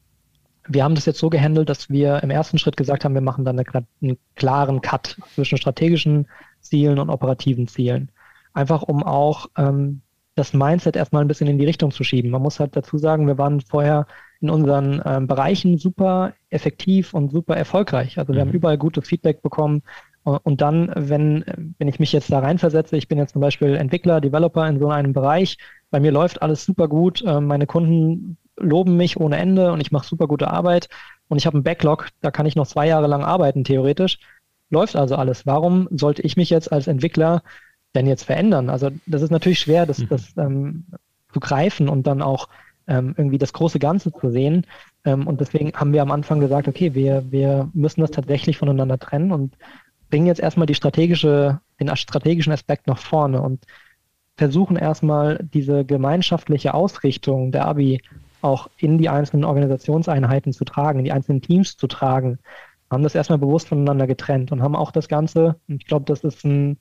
wir haben das jetzt so gehandelt, dass wir im ersten Schritt gesagt haben, wir machen dann eine, einen klaren Cut zwischen strategischen Zielen und operativen Zielen. Einfach um auch ähm, das Mindset erstmal ein bisschen in die Richtung zu schieben. Man muss halt dazu sagen, wir waren vorher in unseren ähm, Bereichen super effektiv und super erfolgreich. Also wir mhm. haben überall gutes Feedback bekommen. Und dann, wenn, wenn ich mich jetzt da reinversetze, ich bin jetzt zum Beispiel Entwickler, Developer in so einem Bereich, bei mir läuft alles super gut, äh, meine Kunden loben mich ohne Ende und ich mache super gute Arbeit und ich habe einen Backlog, da kann ich noch zwei Jahre lang arbeiten, theoretisch. Läuft also alles. Warum sollte ich mich jetzt als Entwickler denn jetzt verändern? Also das ist natürlich schwer, das, mhm. das ähm, zu greifen und dann auch ähm, irgendwie das große Ganze zu sehen. Ähm, und deswegen haben wir am Anfang gesagt, okay, wir, wir müssen das tatsächlich voneinander trennen und bringen jetzt erstmal die strategische, den strategischen Aspekt nach vorne und versuchen erstmal diese gemeinschaftliche Ausrichtung der Abi auch in die einzelnen Organisationseinheiten zu tragen, in die einzelnen Teams zu tragen, haben das erstmal bewusst voneinander getrennt und haben auch das Ganze, ich glaube, das ist ein,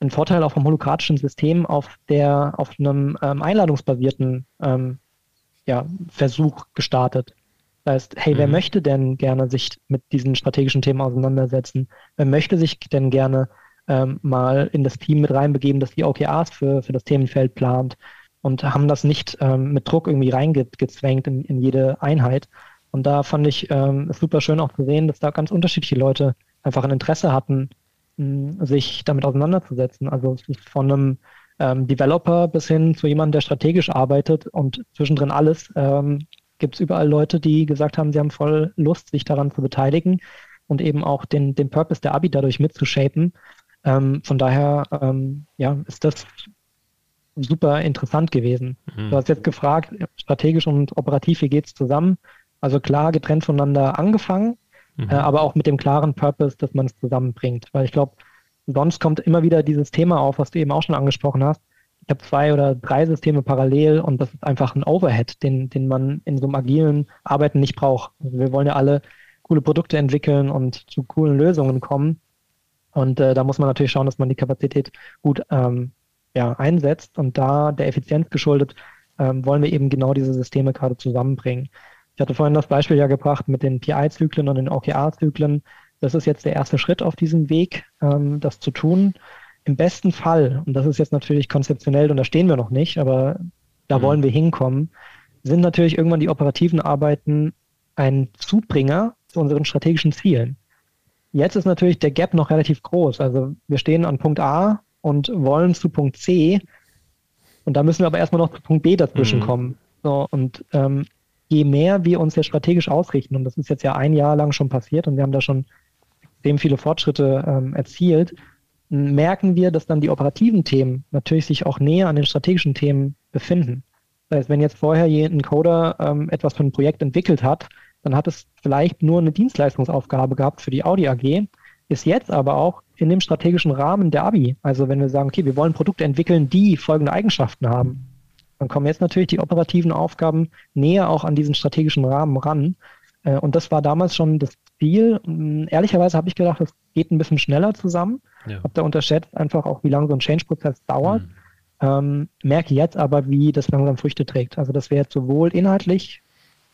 ein Vorteil auch vom holokratischen System auf der, auf einem ähm, einladungsbasierten ähm, ja, Versuch gestartet. Das heißt, hey, mhm. wer möchte denn gerne sich mit diesen strategischen Themen auseinandersetzen? Wer möchte sich denn gerne ähm, mal in das Team mit reinbegeben, das die OKRs für, für das Themenfeld plant und haben das nicht ähm, mit Druck irgendwie reingezwängt in, in jede Einheit. Und da fand ich ähm, super schön auch zu sehen, dass da ganz unterschiedliche Leute einfach ein Interesse hatten, sich damit auseinanderzusetzen. Also von einem ähm, Developer bis hin zu jemandem, der strategisch arbeitet und zwischendrin alles, ähm, gibt es überall Leute, die gesagt haben, sie haben voll Lust, sich daran zu beteiligen und eben auch den, den Purpose der Abi dadurch mitzushapen. Ähm, von daher ähm, ja, ist das super interessant gewesen. Mhm. Du hast jetzt gefragt, strategisch und operativ, wie geht es zusammen? Also klar, getrennt voneinander angefangen, mhm. äh, aber auch mit dem klaren Purpose, dass man es zusammenbringt. Weil ich glaube, sonst kommt immer wieder dieses Thema auf, was du eben auch schon angesprochen hast. Ich habe zwei oder drei Systeme parallel und das ist einfach ein Overhead, den, den man in so einem agilen Arbeiten nicht braucht. Also wir wollen ja alle coole Produkte entwickeln und zu coolen Lösungen kommen. Und äh, da muss man natürlich schauen, dass man die Kapazität gut ähm, ja, einsetzt. Und da der Effizienz geschuldet, ähm, wollen wir eben genau diese Systeme gerade zusammenbringen. Ich hatte vorhin das Beispiel ja gebracht mit den PI-Zyklen und den OKR-Zyklen. Das ist jetzt der erste Schritt auf diesem Weg, ähm, das zu tun. Im besten Fall, und das ist jetzt natürlich konzeptionell und da stehen wir noch nicht, aber da mhm. wollen wir hinkommen, sind natürlich irgendwann die operativen Arbeiten ein Zubringer zu unseren strategischen Zielen. Jetzt ist natürlich der Gap noch relativ groß. Also wir stehen an Punkt A und wollen zu Punkt C und da müssen wir aber erstmal noch zu Punkt B dazwischen mhm. kommen. So, und ähm, je mehr wir uns ja strategisch ausrichten, und das ist jetzt ja ein Jahr lang schon passiert und wir haben da schon extrem viele Fortschritte ähm, erzielt, merken wir, dass dann die operativen Themen natürlich sich auch näher an den strategischen Themen befinden. Das heißt, wenn jetzt vorher ein Coder ähm, etwas für ein Projekt entwickelt hat, dann hat es vielleicht nur eine Dienstleistungsaufgabe gehabt für die Audi AG, ist jetzt aber auch in dem strategischen Rahmen der ABI. Also wenn wir sagen, okay, wir wollen Produkte entwickeln, die folgende Eigenschaften haben, dann kommen jetzt natürlich die operativen Aufgaben näher auch an diesen strategischen Rahmen ran. Äh, und das war damals schon das Ziel. Hm, ehrlicherweise habe ich gedacht, das geht ein bisschen schneller zusammen. Ja. Habe da unterschätzt einfach auch, wie lange so ein Change-Prozess dauert. Mhm. Ähm, merke jetzt aber, wie das langsam Früchte trägt. Also dass wir jetzt sowohl inhaltlich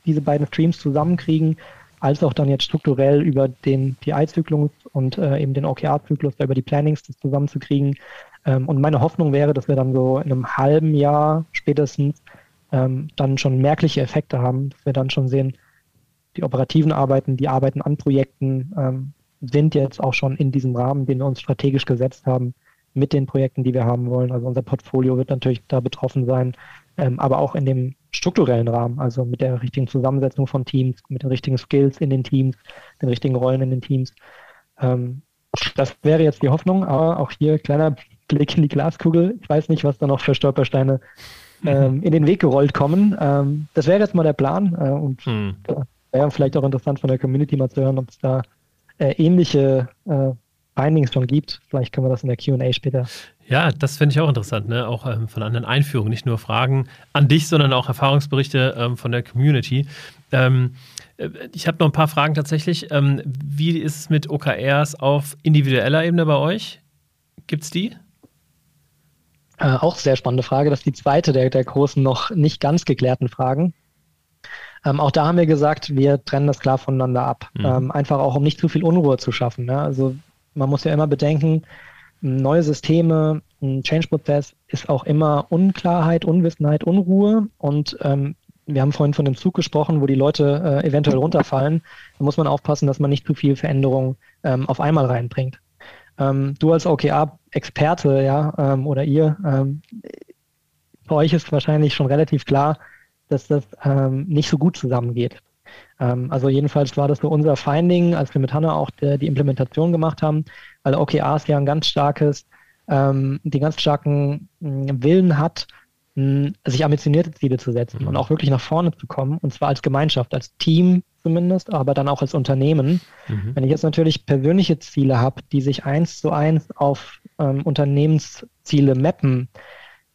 diese beiden Streams zusammenkriegen, als auch dann jetzt strukturell über den PI-Zyklus und äh, eben den OKR-Zyklus, über die Plannings das zusammenzukriegen. Ähm, und meine Hoffnung wäre, dass wir dann so in einem halben Jahr spätestens ähm, dann schon merkliche Effekte haben, dass wir dann schon sehen, die operativen Arbeiten, die Arbeiten an Projekten ähm, sind jetzt auch schon in diesem Rahmen, den wir uns strategisch gesetzt haben, mit den Projekten, die wir haben wollen. Also unser Portfolio wird natürlich da betroffen sein, ähm, aber auch in dem strukturellen Rahmen, also mit der richtigen Zusammensetzung von Teams, mit den richtigen Skills in den Teams, den richtigen Rollen in den Teams. Ähm, das wäre jetzt die Hoffnung, aber auch hier kleiner Blick in die Glaskugel. Ich weiß nicht, was da noch für Stolpersteine ähm, in den Weg gerollt kommen. Ähm, das wäre jetzt mal der Plan äh, und mhm. Wäre vielleicht auch interessant von der Community mal zu hören, ob es da äh, ähnliche äh, Findings schon gibt. Vielleicht können wir das in der QA später. Ja, das finde ich auch interessant, ne? auch ähm, von anderen Einführungen, nicht nur Fragen an dich, sondern auch Erfahrungsberichte ähm, von der Community. Ähm, äh, ich habe noch ein paar Fragen tatsächlich. Ähm, wie ist es mit OKRs auf individueller Ebene bei euch? Gibt es die? Äh, auch sehr spannende Frage. Das ist die zweite der, der großen, noch nicht ganz geklärten Fragen. Ähm, auch da haben wir gesagt, wir trennen das klar voneinander ab. Mhm. Ähm, einfach auch, um nicht zu viel Unruhe zu schaffen. Ne? Also man muss ja immer bedenken, neue Systeme, ein Change-Prozess ist auch immer Unklarheit, Unwissenheit, Unruhe. Und ähm, wir haben vorhin von dem Zug gesprochen, wo die Leute äh, eventuell runterfallen. Da muss man aufpassen, dass man nicht zu viel Veränderung ähm, auf einmal reinbringt. Ähm, du als OKR-Experte, ja, ähm, oder ihr, ähm, bei euch ist wahrscheinlich schon relativ klar, dass das ähm, nicht so gut zusammengeht. Ähm, also jedenfalls war das so unser Finding, als wir mit Hanna auch der, die Implementation gemacht haben, weil OKRs ja ein ganz starkes, ähm, den ganz starken mh, hm, Willen hat, mh, hm, sich ambitionierte Ziele zu setzen mhm. und auch wirklich nach vorne zu kommen, und zwar als Gemeinschaft, als Team zumindest, aber dann auch als Unternehmen. Mhm. Wenn ich jetzt natürlich persönliche Ziele habe, die sich eins zu eins auf ähm, Unternehmensziele mappen,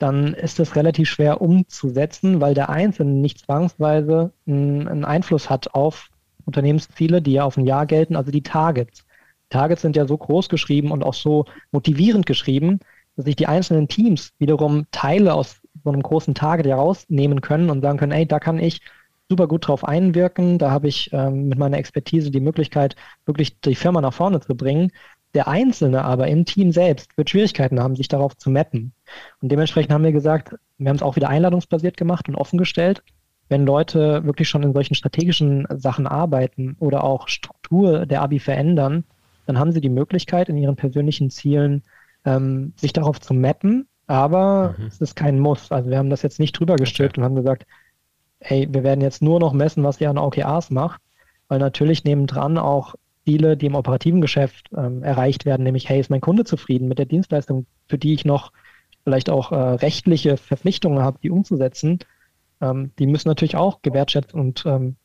dann ist das relativ schwer umzusetzen, weil der Einzelne nicht zwangsweise einen Einfluss hat auf Unternehmensziele, die ja auf ein Jahr gelten, also die Targets. Targets sind ja so groß geschrieben und auch so motivierend geschrieben, dass sich die einzelnen Teams wiederum Teile aus so einem großen Target herausnehmen können und sagen können, ey, da kann ich super gut drauf einwirken, da habe ich ähm, mit meiner Expertise die Möglichkeit, wirklich die Firma nach vorne zu bringen. Der Einzelne aber im Team selbst wird Schwierigkeiten haben, sich darauf zu mappen. Und dementsprechend haben wir gesagt, wir haben es auch wieder einladungsbasiert gemacht und offen gestellt. Wenn Leute wirklich schon in solchen strategischen Sachen arbeiten oder auch Struktur der Abi verändern, dann haben sie die Möglichkeit, in ihren persönlichen Zielen ähm, sich darauf zu mappen, aber mhm. es ist kein Muss. Also wir haben das jetzt nicht drüber gestülpt okay. und haben gesagt, hey, wir werden jetzt nur noch messen, was ihr an OKRs macht, weil natürlich nebendran auch Ziele, die im operativen Geschäft ähm, erreicht werden, nämlich, hey, ist mein Kunde zufrieden mit der Dienstleistung, für die ich noch vielleicht auch äh, rechtliche Verpflichtungen habe, die umzusetzen, ähm, die müssen natürlich auch gewertschätzt und ähm,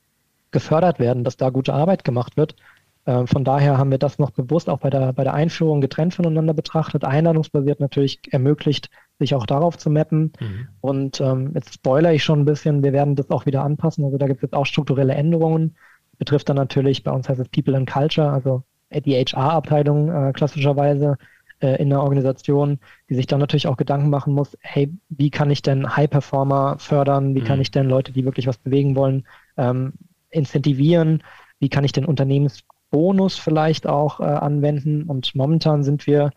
gefördert werden, dass da gute Arbeit gemacht wird. Äh, von daher haben wir das noch bewusst auch bei der, bei der Einführung getrennt voneinander betrachtet. Einladungsbasiert natürlich ermöglicht, sich auch darauf zu mappen. Mhm. Und ähm, jetzt spoilere ich schon ein bisschen, wir werden das auch wieder anpassen. Also da gibt es jetzt auch strukturelle Änderungen. Betrifft dann natürlich, bei uns heißt es People and Culture, also die HR-Abteilung äh, klassischerweise äh, in der Organisation, die sich dann natürlich auch Gedanken machen muss, hey, wie kann ich denn High-Performer fördern? Wie mhm. kann ich denn Leute, die wirklich was bewegen wollen, ähm, incentivieren? Wie kann ich den Unternehmens Bonus vielleicht auch äh, anwenden. Und momentan sind wir,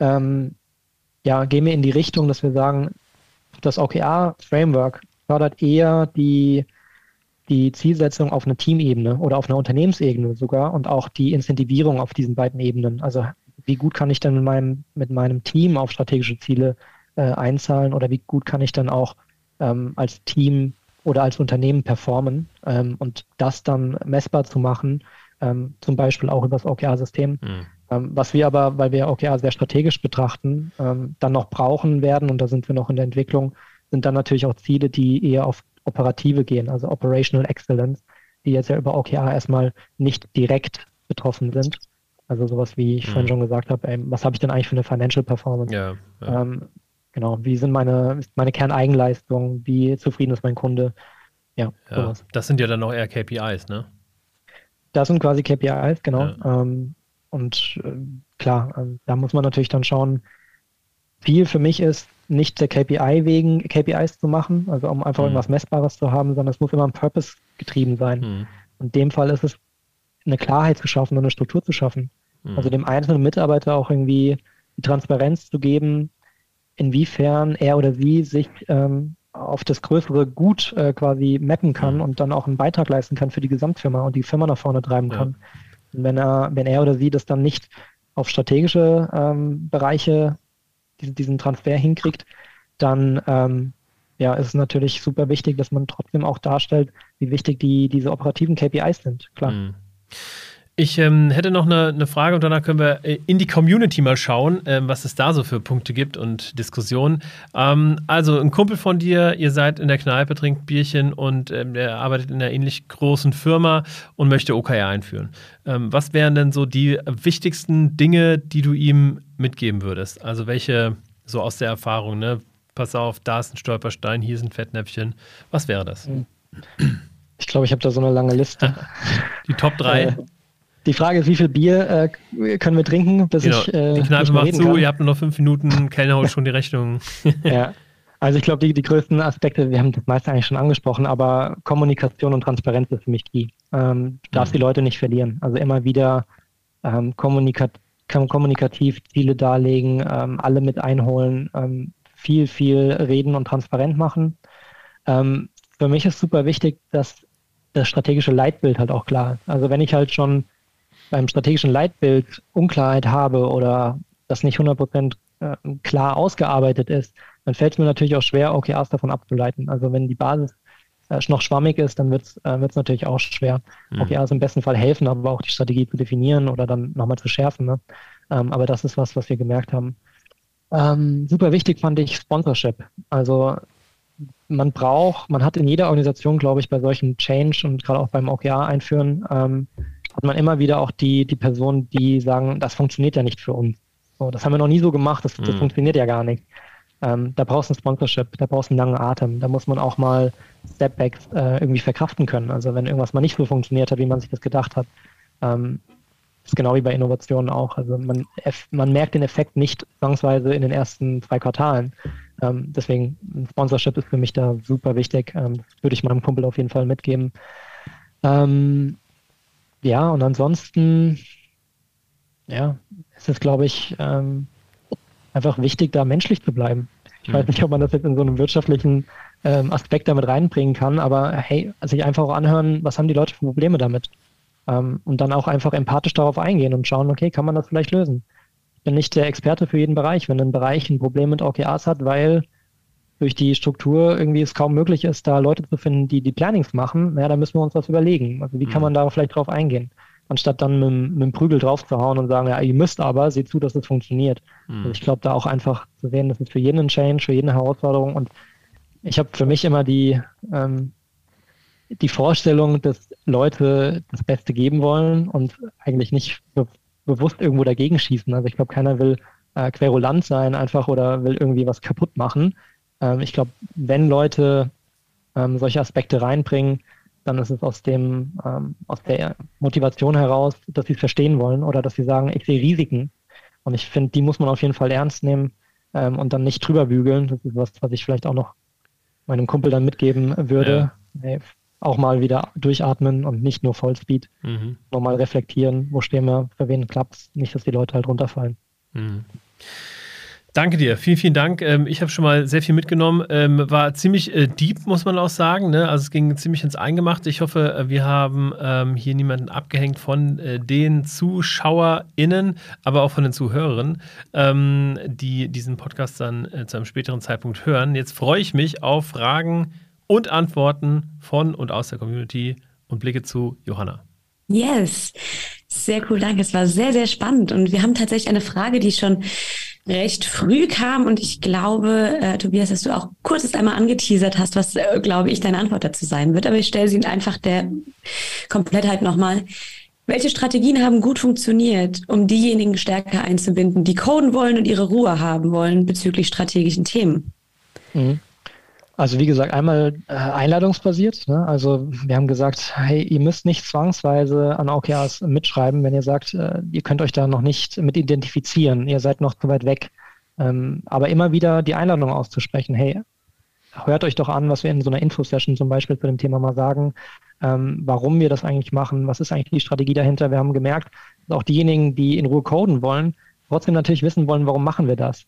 ähm, ja, gehen wir in die Richtung, dass wir sagen, das OKR-Framework fördert eher die, die Zielsetzung auf einer Teamebene oder auf einer Unternehmensebene sogar und auch die Incentivierung auf diesen beiden Ebenen. Also wie gut kann ich denn mit meinem, mit meinem Team auf strategische Ziele äh, einzahlen oder wie gut kann ich dann auch ähm, als Team oder als Unternehmen performen ähm, und das dann messbar zu machen, ähm, zum Beispiel auch über das OKR-System. Mhm. Ähm, was wir aber, weil wir OKR sehr strategisch betrachten, ähm, dann noch brauchen werden, und da sind wir noch in der Entwicklung, sind dann natürlich auch Ziele, die eher auf Operative gehen, also Operational Excellence, die jetzt ja über OKR erstmal nicht direkt betroffen sind. Also sowas, wie ich mhm. vorhin schon gesagt habe, ey, was habe ich denn eigentlich für eine Financial Performance? Ja, ja. Ähm, genau, wie sind meine, meine Kerneigenleistungen, wie zufrieden ist mein Kunde? Ja, ja das sind ja dann auch eher KPIs, ne? Das sind quasi KPIs, genau. Ähm, und äh, klar, äh, da muss man natürlich dann schauen, viel für mich ist, nicht der KPI wegen KPIs zu machen, also um einfach mhm. irgendwas Messbares zu haben, sondern es muss immer ein Purpose getrieben sein. Mhm. In dem Fall ist es eine Klarheit zu schaffen und eine Struktur zu schaffen. Mhm. Also dem einzelnen Mitarbeiter auch irgendwie die Transparenz zu geben, inwiefern er oder sie sich ähm, auf das größere Gut äh, quasi mappen kann mhm. und dann auch einen Beitrag leisten kann für die Gesamtfirma und die Firma nach vorne treiben kann. Und wenn er, wenn er oder sie das dann nicht auf strategische ähm, Bereiche diesen, Transfer hinkriegt, dann ähm, ja, ist es natürlich super wichtig, dass man trotzdem auch darstellt, wie wichtig die, diese operativen KPIs sind. Klar. Mhm. Ich ähm, hätte noch eine, eine, Frage und danach können wir äh, in die Community mal schauen, ähm, was es da so für Punkte gibt und Diskussionen. Ähm, also ein Kumpel von dir, ihr seid in der Kneipe, trinkt Bierchen und ähm, der arbeitet in einer ähnlich großen Firma und möchte OKR einführen. Ähm, was wären denn so die wichtigsten Dinge, die du ihm mitgeben würdest? Also welche, so aus der Erfahrung, ne? Pass auf, da ist ein Stolperstein, hier ist ein Fettnäpfchen. Was wäre das? Ich glaube, ich habe da so eine lange Liste. Die Top 3. Die Frage ist, wie viel Bier äh, können wir trinken, bis genau. ich. Äh, die Kneipe macht zu, kann. ihr habt nur noch fünf Minuten, Kellner holt schon die Rechnung. ja. Also ich glaube, die, die größten Aspekte, wir haben das meiste eigentlich schon angesprochen, aber Kommunikation und Transparenz ist für mich key. Ähm, du darfst mhm. die Leute nicht verlieren. Also immer wieder ähm, kommunikat kommunikativ Ziele darlegen, ähm, alle mit einholen, ähm, viel, viel reden und transparent machen. Ähm, für mich ist super wichtig, dass das strategische Leitbild halt auch klar ist. Also wenn ich halt schon beim strategischen Leitbild Unklarheit habe oder das nicht 100% äh, klar ausgearbeitet ist, dann fällt es mir natürlich auch schwer, OKRs davon abzuleiten. Also wenn die Basis äh, noch schwammig ist, dann wird es äh, natürlich auch schwer. Mhm. OKRs im besten Fall helfen, aber auch die Strategie zu definieren oder dann nochmal zu schärfen. Ne? Ähm, aber das ist was, was wir gemerkt haben. Ähm, super wichtig fand ich Sponsorship. Also man braucht, man hat in jeder Organisation, glaube ich, bei solchen Change und gerade auch beim OKR einführen, ähm, hat man immer wieder auch die, die Personen, die sagen, das funktioniert ja nicht für uns. So, das haben wir noch nie so gemacht, das, das mhm. funktioniert ja gar nicht. ähm, da brauchst du ein Sponsorship, da brauchst du einen langen Atem, da muss man auch mal Stepbacks äh, irgendwie verkraften können. Also wenn irgendwas mal nicht so funktioniert hat, wie man sich das gedacht hat. Ähm, ist genau wie bei Innovationen auch. Also man, man merkt den Effekt nicht zwangsweise in den ersten zwei Quartalen. Ähm, deswegen ein Sponsorship ist für mich da super wichtig. Ähm, würde ich meinem Kumpel auf jeden Fall mitgeben. Ähm, ja, und ansonsten, ja, es ist, glaube ich, ähm, einfach wichtig, da menschlich zu bleiben. Ich mhm. weiß nicht, ob man das jetzt in so einem wirtschaftlichen ähm, Aspekt damit reinbringen kann, aber hey, sich einfach auch anhören, was haben die Leute für Probleme damit? Ähm, und dann auch einfach empathisch darauf eingehen und schauen, okay, kann man das vielleicht lösen? Ich bin nicht der Experte für jeden Bereich. Wenn ein Bereich ein Problem mit OKRs hat, weil durch die Struktur irgendwie es kaum möglich ist, da Leute zu finden, die die Plannings machen, naja, dann müssen wir uns was überlegen. Also wie kann mhm. man da vielleicht drauf eingehen? Anstatt dann mit, mit dem Prügel drauf zu hauen und sagen, ja, ihr müsst aber, seht zu, dass es funktioniert. Mhm. Also ich glaube, da auch einfach zu sehen, das ist für jeden ein Change, für jeden eine Herausforderung. Und ich habe für mich immer die, ähm, die Vorstellung, dass Leute das Beste geben wollen und eigentlich nicht be bewusst irgendwo dagegen schießen. Also ich glaube, keiner will äh, querulant sein einfach oder will irgendwie was kaputt machen. Ähm, ich glaube, wenn Leute ähm, solche Aspekte reinbringen, dann ist es aus dem, ähm, aus der Motivation heraus, dass sie es verstehen wollen oder dass sie sagen, ich sehe Risiken. Und ich finde, die muss man auf jeden Fall ernst nehmen ähm, und dann nicht drüber bügeln. Das ist was, was ich vielleicht auch noch meinem Kumpel dann mitgeben würde. Ja. Hey, auch mal wieder durchatmen und nicht nur Vollspeed. Mhm. Nochmal reflektieren, wo stehen wir, für wen klappt nicht, dass die Leute halt runterfallen. Mhm. Danke dir, vielen, vielen Dank. Ähm, ich habe schon mal sehr viel mitgenommen. Ähm, war ziemlich äh, deep, muss man auch sagen. Ne? Also es ging ziemlich ins Eingemachte. Ich hoffe, äh, wir haben ähm, hier niemanden abgehängt von äh, den ZuschauerInnen, aber auch von den Zuhörern, die diesen Podcast dann zu einem späteren Zeitpunkt hören. Jetzt freue ich mich auf Fragen und Antworten von und aus der Community und blicke zu Johanna. Yes, sehr cool, danke. Es war sehr, sehr spannend und wir haben tatsächlich eine Frage, die schon recht früh kam und ich glaube, äh, Tobias, dass du auch kurz einmal angeteasert hast, was, äh, glaube ich, deine Antwort dazu sein wird. Aber ich stelle sie einfach der Komplettheit nochmal. Welche Strategien haben gut funktioniert, um diejenigen stärker einzubinden, die coden wollen und ihre Ruhe haben wollen bezüglich strategischen Themen? Mhm. Also wie gesagt, einmal äh, einladungsbasiert. Ne? Also wir haben gesagt, hey, ihr müsst nicht zwangsweise an OKRs mitschreiben, wenn ihr sagt, äh, ihr könnt euch da noch nicht mit identifizieren, ihr seid noch zu weit weg. Ähm, aber immer wieder die Einladung auszusprechen, hey, hört euch doch an, was wir in so einer Info-Session zum Beispiel zu dem Thema mal sagen, ähm, warum wir das eigentlich machen, was ist eigentlich die Strategie dahinter. Wir haben gemerkt, dass auch diejenigen, die in Ruhe coden wollen, trotzdem natürlich wissen wollen, warum machen wir das.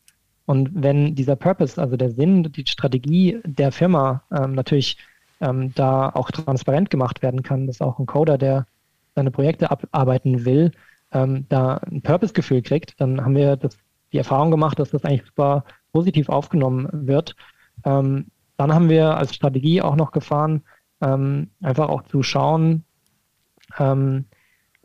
Und wenn dieser Purpose, also der Sinn, die Strategie der Firma ähm, natürlich ähm, da auch transparent gemacht werden kann, dass auch ein Coder, der seine Projekte abarbeiten will, ähm, da ein Purpose-Gefühl kriegt, dann haben wir das, die Erfahrung gemacht, dass das eigentlich super positiv aufgenommen wird. Ähm, dann haben wir als Strategie auch noch gefahren, ähm, einfach auch zu schauen, ähm,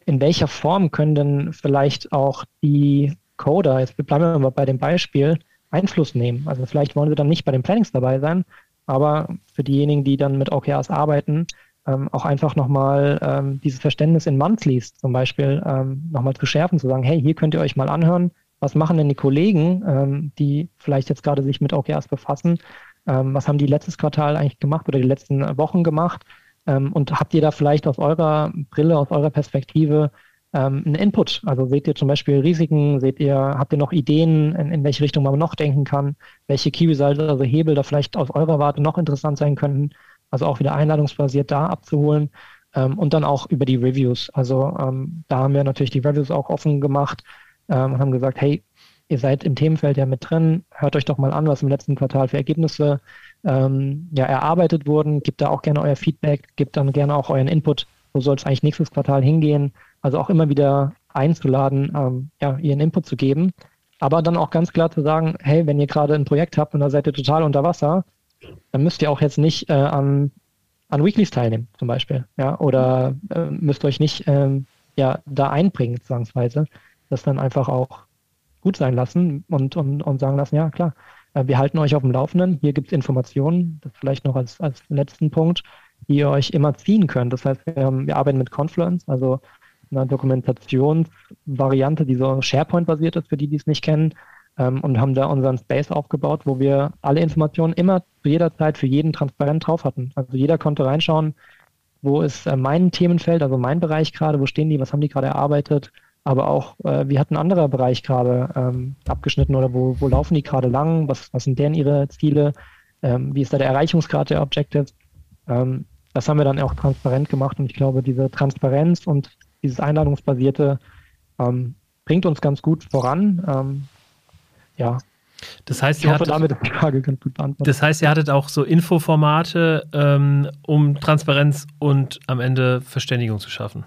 in welcher Form können denn vielleicht auch die Coder, jetzt bleiben wir mal bei dem Beispiel, Einfluss nehmen. Also vielleicht wollen sie dann nicht bei den Plannings dabei sein, aber für diejenigen, die dann mit OKRs arbeiten, ähm, auch einfach nochmal ähm, dieses Verständnis in Monthlies zum Beispiel ähm, nochmal zu schärfen, zu sagen, hey, hier könnt ihr euch mal anhören, was machen denn die Kollegen, ähm, die vielleicht jetzt gerade sich mit OKRs befassen, ähm, was haben die letztes Quartal eigentlich gemacht oder die letzten Wochen gemacht? Ähm, und habt ihr da vielleicht aus eurer Brille, aus eurer Perspektive ähm, einen Input. Also seht ihr zum Beispiel Risiken, seht ihr, habt ihr noch Ideen, in, in welche Richtung man noch denken kann, welche Key Results, also Hebel da vielleicht aus eurer Warte noch interessant sein könnten. Also auch wieder einladungsbasiert da abzuholen. Ähm, und dann auch über die Reviews. Also ähm, da haben wir natürlich die Reviews auch offen gemacht ähm, und haben gesagt, hey, ihr seid im Themenfeld ja mit drin, hört euch doch mal an, was im letzten Quartal für Ergebnisse ähm, ja, erarbeitet wurden, gebt da auch gerne euer Feedback, gebt dann gerne auch euren Input, wo soll es eigentlich nächstes Quartal hingehen, also auch immer wieder einzuladen, ähm, ja, ihren Input zu geben. Aber dann auch ganz klar zu sagen, hey, wenn ihr gerade ein Projekt habt und da seid ihr total unter Wasser, dann müsst ihr auch jetzt nicht äh, an, an Weeklies teilnehmen, zum Beispiel. Ja, oder äh, müsst euch nicht ähm, ja, da einbringen, zwangsweise. Das dann einfach auch gut sein lassen und, und, und sagen lassen, ja klar, äh, wir halten euch auf dem Laufenden, hier gibt es Informationen, das vielleicht noch als, als letzten Punkt, die ihr euch immer ziehen könnt. Das heißt, wir, wir arbeiten mit Confluence, also einer Dokumentationsvariante, die so SharePoint-basiert ist, für die, die es nicht kennen. ähm, und haben da unseren Space aufgebaut, wo wir alle Informationen immer zu jeder Zeit für jeden transparent drauf hatten. Also jeder konnte reinschauen, wo ist äh, mein Themenfeld, also mein Bereich gerade, wo stehen die, was haben die gerade erarbeitet, aber auch, äh, wie hat ein anderer Bereich gerade ähm, abgeschnitten oder wo, wo laufen die gerade lang, was, was sind deren ihre Ziele, ähm, wie ist da der Erreichungsgrad der Objectives. Ähm, das haben wir dann auch transparent gemacht und ich glaube, diese Transparenz und dieses Einladungsbasierte ähm, bringt uns ganz gut voran. Ähm, ja. Das heißt, ich hoffe, hattet, damit die Frage ganz gut beantwortet. Das heißt, ihr hattet auch so Infoformate, ähm, um Transparenz und am Ende Verständigung zu schaffen.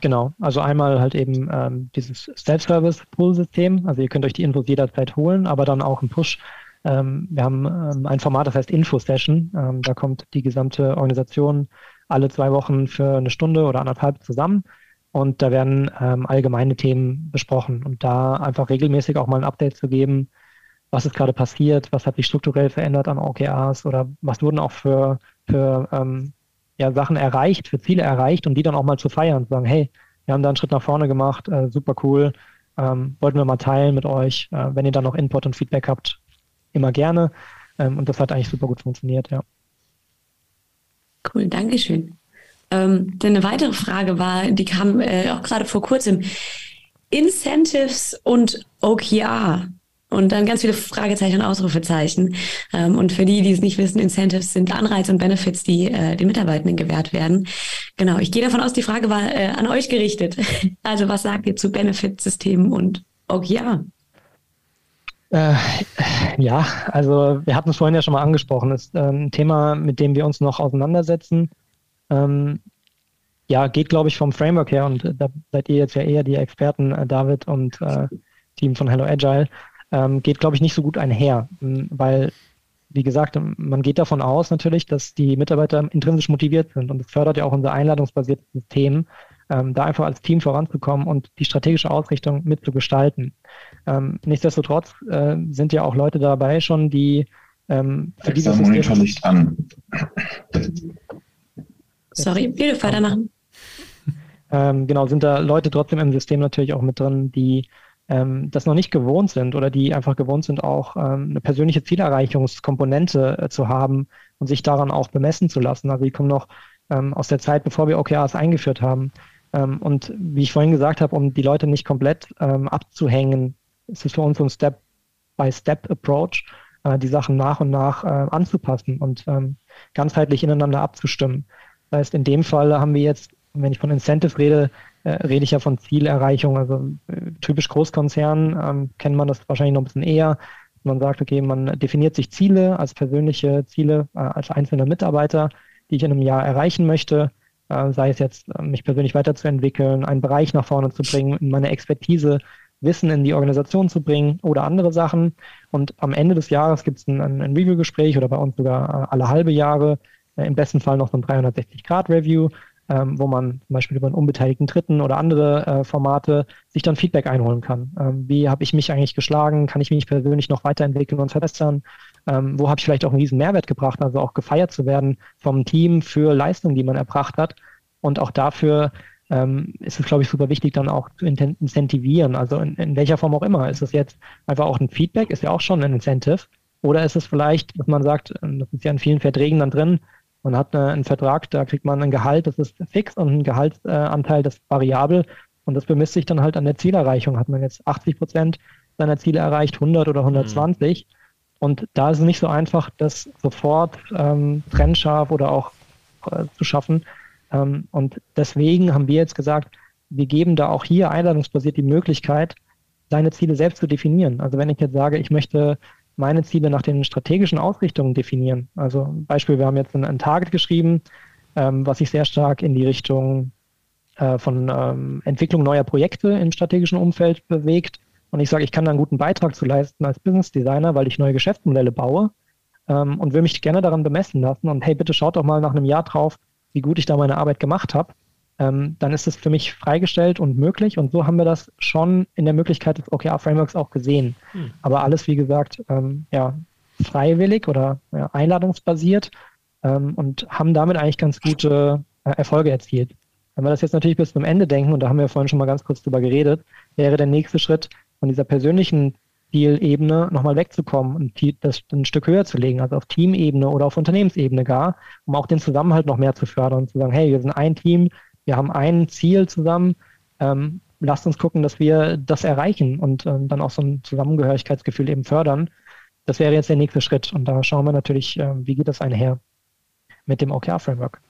Genau, also einmal halt eben ähm, dieses Self-Service-Pool-System, also ihr könnt euch die Infos jederzeit holen, aber dann auch ein Push. Ähm, wir haben ähm, ein Format, das heißt Info-Session. Ähm, da kommt die gesamte Organisation alle zwei Wochen für eine Stunde oder anderthalb zusammen und da werden ähm, allgemeine Themen besprochen und da einfach regelmäßig auch mal ein Update zu geben, was ist gerade passiert, was hat sich strukturell verändert an OKRs oder was wurden auch für, für ähm, ja, Sachen erreicht, für Ziele erreicht und die dann auch mal zu feiern und sagen, hey, wir haben da einen Schritt nach vorne gemacht, äh, super cool, ähm, wollten wir mal teilen mit euch. Äh, wenn ihr dann noch Input und Feedback habt, immer gerne. Ähm, und das hat eigentlich super gut funktioniert, ja. Cool, Dankeschön. Ähm, denn eine weitere Frage war, die kam äh, auch gerade vor kurzem. Incentives und OKR. Und dann ganz viele Fragezeichen und Ausrufezeichen. Ähm, und für die, die es nicht wissen, Incentives sind Anreize und Benefits, die äh, den Mitarbeitenden gewährt werden. Genau, ich gehe davon aus, die Frage war äh, an euch gerichtet. Also was sagt ihr zu Benefitsystemen und OKR? Äh, ja, also wir hatten es vorhin ja schon mal angesprochen. Das ist äh, ein Thema, mit dem wir uns noch auseinandersetzen. Ähm, ja, geht, glaube ich, vom Framework her und da seid ihr jetzt ja eher die Experten, äh, David und äh, Team von Hello Agile, ähm, geht, glaube ich, nicht so gut einher, weil, wie gesagt, man geht davon aus natürlich, dass die Mitarbeiter intrinsisch motiviert sind und es fördert ja auch unser einladungsbasiertes System, ähm, da einfach als Team voranzukommen und die strategische Ausrichtung mitzugestalten. Ähm, nichtsdestotrotz äh, sind ja auch Leute dabei schon, die ähm, für dieses Monitor nicht an. Sorry, bitte weitermachen. Ähm, genau, sind da Leute trotzdem im System natürlich auch mit drin, die ähm, das noch nicht gewohnt sind oder die einfach gewohnt sind, auch ähm, eine persönliche Zielerreichungskomponente äh, zu haben und sich daran auch bemessen zu lassen. Also die kommen noch ähm, aus der Zeit, bevor wir OKRs eingeführt haben. Ähm, und wie ich vorhin gesagt habe, um die Leute nicht komplett ähm, abzuhängen, ist es für uns so ein Step-by-Step-Approach, äh, die Sachen nach und nach äh, anzupassen und ähm, ganzheitlich ineinander abzustimmen. Das heißt, in dem Fall haben wir jetzt, wenn ich von Incentive rede, äh, rede ich ja von Zielerreichung. Also äh, typisch Großkonzern ähm, kennt man das wahrscheinlich noch ein bisschen eher. Man sagt, okay, man definiert sich Ziele als persönliche Ziele, äh, als einzelner Mitarbeiter, die ich in einem Jahr erreichen möchte. Äh, sei es jetzt, äh, mich persönlich weiterzuentwickeln, einen Bereich nach vorne zu bringen, meine Expertise, Wissen in die Organisation zu bringen oder andere Sachen. Und am Ende des Jahres gibt es ein, ein Review-Gespräch oder bei uns sogar alle halbe Jahre, im besten Fall noch so ein 360-Grad-Review, ähm, wo man zum Beispiel über einen unbeteiligten Dritten oder andere äh, Formate sich dann Feedback einholen kann. Ähm, wie habe ich mich eigentlich geschlagen? Kann ich mich persönlich noch weiterentwickeln und verbessern? Ähm, wo habe ich vielleicht auch einen riesen Mehrwert gebracht, also auch gefeiert zu werden vom Team für Leistungen, die man erbracht hat. Und auch dafür ähm, ist es, glaube ich, super wichtig, dann auch zu incentivieren. Also in, in welcher Form auch immer. Ist es jetzt einfach auch ein Feedback, ist ja auch schon ein Incentive. Oder ist es vielleicht, dass man sagt, ähm, das ist ja in vielen Verträgen dann drin, man hat eine, einen Vertrag, da kriegt man ein Gehalt, das ist fix und ein Gehaltsanteil, das ist variabel. Und das bemisst sich dann halt an der Zielerreichung. Hat man jetzt 80 Prozent seiner Ziele erreicht, 100 oder 120. Mhm. Und da ist es nicht so einfach, das sofort ähm, trennscharf oder auch äh, zu schaffen. Ähm, und deswegen haben wir jetzt gesagt, wir geben da auch hier einladungsbasiert die Möglichkeit, seine Ziele selbst zu definieren. Also wenn ich jetzt sage, ich möchte meine Ziele nach den strategischen Ausrichtungen definieren. Also Beispiel, wir haben jetzt ein, ein Target geschrieben, ähm, was sich sehr stark in die Richtung äh, von ähm, Entwicklung neuer Projekte im strategischen Umfeld bewegt. Und ich sage, ich kann da einen guten Beitrag zu leisten als Business Designer, weil ich neue Geschäftsmodelle baue ähm, und will mich gerne daran bemessen lassen. Und hey, bitte schaut doch mal nach einem Jahr drauf, wie gut ich da meine Arbeit gemacht habe. Ähm, dann ist es für mich freigestellt und möglich. Und so haben wir das schon in der Möglichkeit des OKR-Frameworks auch gesehen. Hm. Aber alles, wie gesagt, ähm, ja, freiwillig oder ja, einladungsbasiert ähm, und haben damit eigentlich ganz gute äh, Erfolge erzielt. Wenn wir das jetzt natürlich bis zum Ende denken, und da haben wir vorhin schon mal ganz kurz drüber geredet, wäre der nächste Schritt von dieser persönlichen Zielebene nochmal wegzukommen und das ein Stück höher zu legen, also auf Teamebene oder auf Unternehmensebene gar, um auch den Zusammenhalt noch mehr zu fördern und zu sagen, hey, wir sind ein Team, wir haben ein Ziel zusammen, ähm, lasst uns gucken, dass wir das erreichen und ähm, dann auch so ein Zusammengehörigkeitsgefühl eben fördern. Das wäre jetzt der nächste Schritt und da schauen wir natürlich, äh, wie geht das einher mit dem OKR-Framework.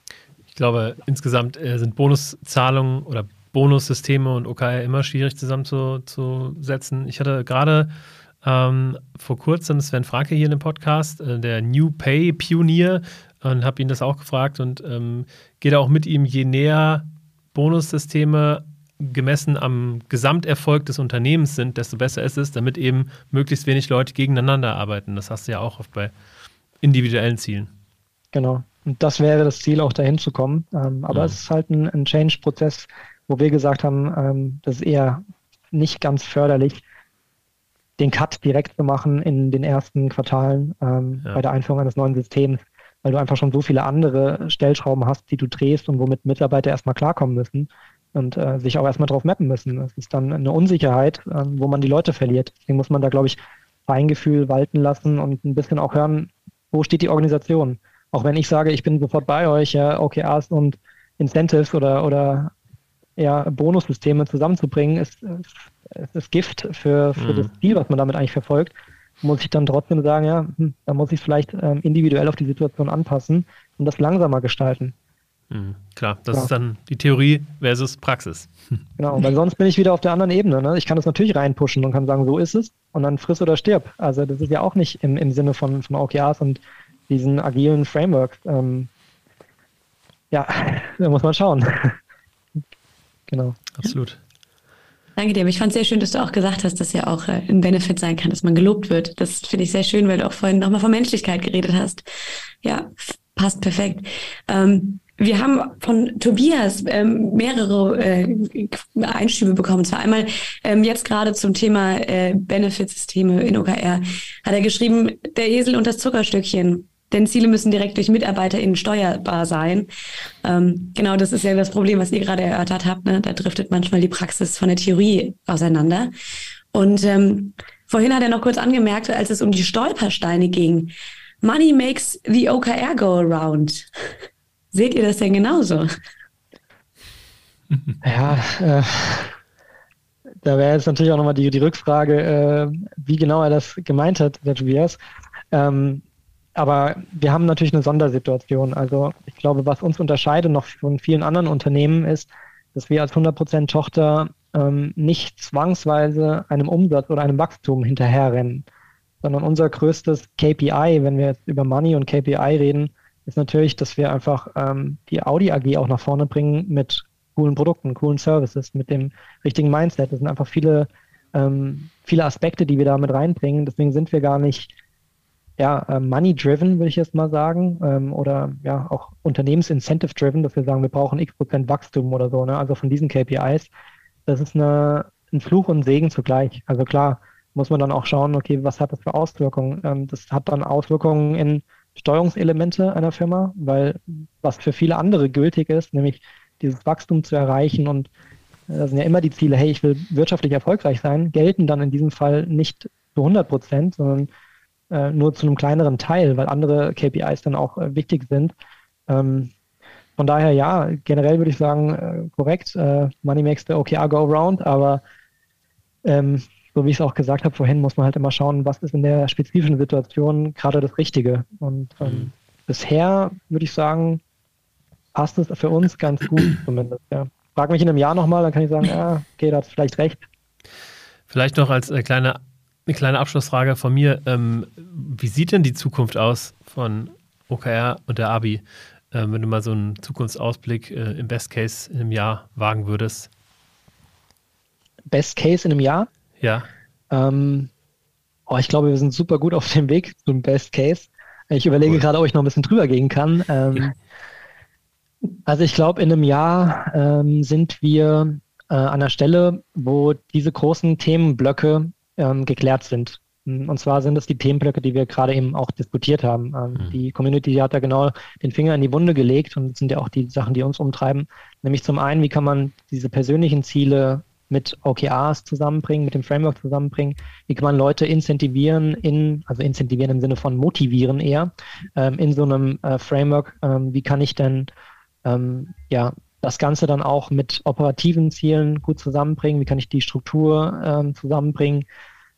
Ich glaube, insgesamt äh, sind Bonuszahlungen oder Bonussysteme und OKR immer schwierig zusammenzusetzen. Ich hatte gerade ähm, vor kurzem Sven Franke hier in dem Podcast, äh, der New Pay Pionier, und habe ihn das auch gefragt und ähm, geht auch mit ihm, je näher Bonussysteme gemessen am Gesamterfolg des Unternehmens sind, desto besser ist es, damit eben möglichst wenig Leute gegeneinander arbeiten. Das hast du ja auch oft bei individuellen Zielen. Genau. Und das wäre das Ziel, auch dahin zu kommen. Ähm, aber ja. es ist halt ein, ein Change-Prozess, wo wir gesagt haben, ähm, das ist eher nicht ganz förderlich, den Cut direkt zu machen in den ersten Quartalen ähm, ja. bei der Einführung eines neuen Systems, weil du einfach schon so viele andere Stellschrauben hast, die du drehst und womit Mitarbeiter erstmal klarkommen müssen und äh, sich auch erstmal drauf mappen müssen. Das ist dann eine Unsicherheit, äh, wo man die Leute verliert. Deswegen muss man da, glaube ich, Feingefühl walten lassen und ein bisschen auch hören, wo steht die Organisation. Auch wenn ich sage, ich bin sofort bei euch, ja, OKRs und Incentives oder, oder ja, Bonussysteme zusammenzubringen, ist, ist, ist Gift für, für mhm. das Ziel, was man damit eigentlich verfolgt. Muss ich dann trotzdem sagen, ja, hm, da muss ich es vielleicht ähm, individuell auf die Situation anpassen und das langsamer gestalten. Mhm, klar, das ja. ist dann die Theorie versus Praxis. Genau, weil sonst bin ich wieder auf der anderen Ebene. Ne? Ich kann das natürlich reinpushen und kann sagen, so ist es und dann friss oder stirb. Also das ist ja auch nicht im, im Sinne von, von OKRs und diesen agilen Frameworks. Ähm, ja, da muss man schauen. Genau. Absolut. Danke dir. Aber ich fand es sehr schön, dass du auch gesagt hast, dass ja auch äh, ein Benefit sein kann, dass man gelobt wird. Das finde ich sehr schön, weil du auch vorhin nochmal von Menschlichkeit geredet hast. Ja, passt perfekt. Ähm, wir haben von Tobias ähm, mehrere äh, Einschübe bekommen. Zwar einmal ähm, jetzt gerade zum Thema äh, Benefitsysteme in OKR. Hat er geschrieben, der Esel und das Zuckerstückchen. Denn Ziele müssen direkt durch MitarbeiterInnen steuerbar sein. Ähm, genau, das ist ja das Problem, was ihr gerade erörtert habt. Ne? Da driftet manchmal die Praxis von der Theorie auseinander. Und ähm, vorhin hat er noch kurz angemerkt, als es um die Stolpersteine ging. Money makes the OKR go around. Seht ihr das denn genauso? Ja, äh, da wäre jetzt natürlich auch nochmal die, die Rückfrage, äh, wie genau er das gemeint hat, der Tobias. Ähm, aber wir haben natürlich eine Sondersituation. Also ich glaube, was uns unterscheidet noch von vielen anderen Unternehmen ist, dass wir als 100% Tochter ähm, nicht zwangsweise einem Umsatz oder einem Wachstum hinterherrennen, sondern unser größtes KPI, wenn wir jetzt über Money und KPI reden, ist natürlich, dass wir einfach ähm, die Audi AG auch nach vorne bringen mit coolen Produkten, coolen Services, mit dem richtigen Mindset. Das sind einfach viele, ähm, viele Aspekte, die wir da mit reinbringen. Deswegen sind wir gar nicht ja, äh, money-driven, würde ich jetzt mal sagen, ähm, oder ja, auch Unternehmens-incentive-driven, dass wir sagen, wir brauchen x Prozent Wachstum oder so, ne? also von diesen KPIs. Das ist eine, ein Fluch und Segen zugleich. Also klar, muss man dann auch schauen, okay, was hat das für Auswirkungen? Ähm, das hat dann Auswirkungen in Steuerungselemente einer Firma, weil was für viele andere gültig ist, nämlich dieses Wachstum zu erreichen und äh, das sind ja immer die Ziele, hey, ich will wirtschaftlich erfolgreich sein, gelten dann in diesem Fall nicht zu 100 Prozent, sondern äh, nur zu einem kleineren Teil, weil andere KPIs dann auch äh, wichtig sind. Ähm, von daher ja, generell würde ich sagen, äh, korrekt, äh, Money makes the OKR go around, aber ähm, so wie ich es auch gesagt habe vorhin, muss man halt immer schauen, was ist in der spezifischen Situation gerade das Richtige. Und ähm, mhm. bisher würde ich sagen, passt es für uns ganz gut zumindest. Ja. Frag mich in einem Jahr nochmal, dann kann ich sagen, ja, okay, da hat vielleicht recht. Vielleicht noch als äh, kleine eine kleine Abschlussfrage von mir. Ähm, wie sieht denn die Zukunft aus von OKR und der ABI, äh, wenn du mal so einen Zukunftsausblick äh, im Best Case in einem Jahr wagen würdest? Best Case in einem Jahr? Ja. Ähm, oh, ich glaube, wir sind super gut auf dem Weg zum Best Case. Ich überlege cool. gerade, ob ich noch ein bisschen drüber gehen kann. Ähm, also ich glaube, in einem Jahr ähm, sind wir äh, an der Stelle, wo diese großen Themenblöcke ähm, geklärt sind. Und zwar sind es die Themenblöcke, die wir gerade eben auch diskutiert haben. Ähm, mhm. Die Community die hat da genau den Finger in die Wunde gelegt und das sind ja auch die Sachen, die uns umtreiben. Nämlich zum einen, wie kann man diese persönlichen Ziele mit OKRs zusammenbringen, mit dem Framework zusammenbringen? Wie kann man Leute incentivieren in, also incentivieren im Sinne von motivieren eher, ähm, in so einem äh, Framework? Ähm, wie kann ich denn ähm, ja das Ganze dann auch mit operativen Zielen gut zusammenbringen? Wie kann ich die Struktur ähm, zusammenbringen?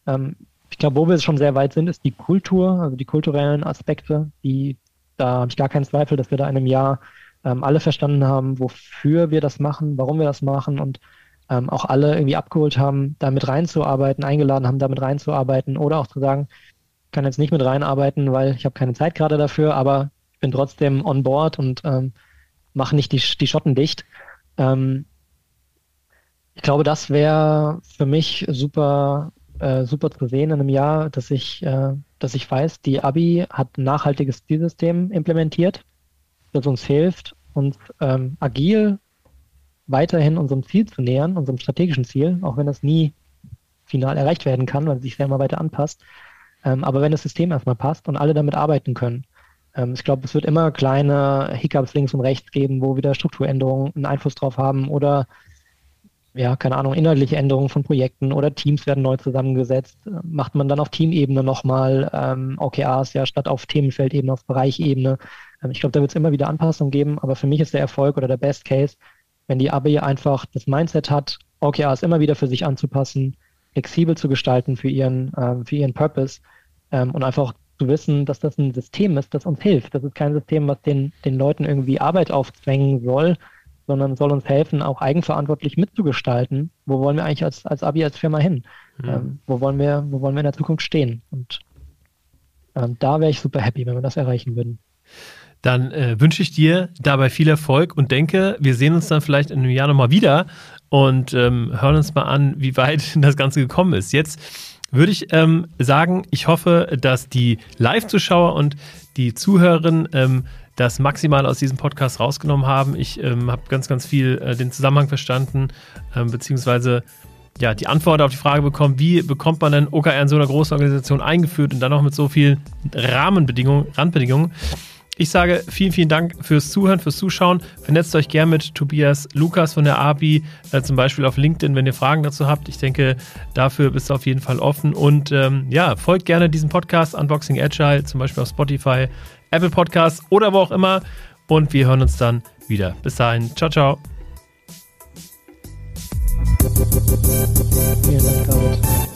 Ähm, ich glaube, wo wir schon sehr weit sind, ist die Kultur, also die kulturellen Aspekte, die da habe ich gar keinen Zweifel, dass wir da in einem Jahr ähm, alle verstanden haben, wofür wir das machen, warum wir das machen und ähm, auch alle irgendwie abgeholt haben, damit reinzuarbeiten, eingeladen haben, damit reinzuarbeiten oder auch zu sagen, ich kann jetzt nicht mit reinarbeiten, weil ich habe keine Zeit gerade dafür, aber ich bin trotzdem on board und ähm, mache nicht die, die Schotten dicht. Ähm, ich glaube, das wäre für mich super, äh, super zu sehen in einem Jahr, dass ich, äh, dass ich weiß, die Abi hat ein nachhaltiges Zielsystem implementiert, das uns hilft, uns ähm, agil weiterhin unserem Ziel zu nähern, unserem strategischen Ziel, auch wenn das nie final erreicht werden kann, weil es sich sehr mal weiter anpasst. Ähm, aber wenn das System erstmal passt und alle damit arbeiten können. Ähm, ich glaube, es wird immer kleine Hiccups links und rechts geben, wo wieder Strukturänderungen einen Einfluss drauf haben oder ja, keine Ahnung, inhaltliche Änderungen von Projekten oder Teams werden neu zusammengesetzt. Macht man dann auf Teamebene nochmal ähm, OKRs, ja, statt auf Themenfeldebene, auf Bereichebene. Ähm, ich glaube, da wird es immer wieder Anpassungen geben, aber für mich ist der Erfolg oder der Best Case, wenn die ABI einfach das Mindset hat, OKRs immer wieder für sich anzupassen, flexibel zu gestalten für ihren, äh, für ihren Purpose ähm, und einfach zu wissen, dass das ein System ist, das uns hilft. Das ist kein System, was den, den Leuten irgendwie Arbeit aufzwängen soll, sondern soll uns helfen, auch eigenverantwortlich mitzugestalten. Wo wollen wir eigentlich als, als Abi, als Firma hin? Mhm. Ähm, wo, wollen wir, wo wollen wir in der Zukunft stehen? Und ähm, da wäre ich super happy, wenn wir das erreichen würden dann äh, wünsche ich dir dabei viel Erfolg und denke, wir sehen uns dann vielleicht in einem Jahr nochmal wieder und ähm, hören uns mal an, wie weit das Ganze gekommen ist. Jetzt würde ich ähm, sagen, ich hoffe, dass die Live-Zuschauer und die Zuhörerinnen ähm, das maximal aus diesem Podcast rausgenommen haben. Ich ähm, habe ganz, ganz viel äh, den Zusammenhang verstanden, ähm, beziehungsweise ja, die Antwort auf die Frage bekommen, wie bekommt man denn OKR in so einer großen Organisation eingeführt und dann noch mit so vielen Rahmenbedingungen, Randbedingungen. Ich sage vielen, vielen Dank fürs Zuhören, fürs Zuschauen. Vernetzt euch gern mit Tobias Lukas von der ABI, äh, zum Beispiel auf LinkedIn, wenn ihr Fragen dazu habt. Ich denke, dafür bist du auf jeden Fall offen. Und ähm, ja, folgt gerne diesem Podcast Unboxing Agile, zum Beispiel auf Spotify, Apple Podcasts oder wo auch immer. Und wir hören uns dann wieder. Bis dahin. Ciao, ciao. Yeah, that got.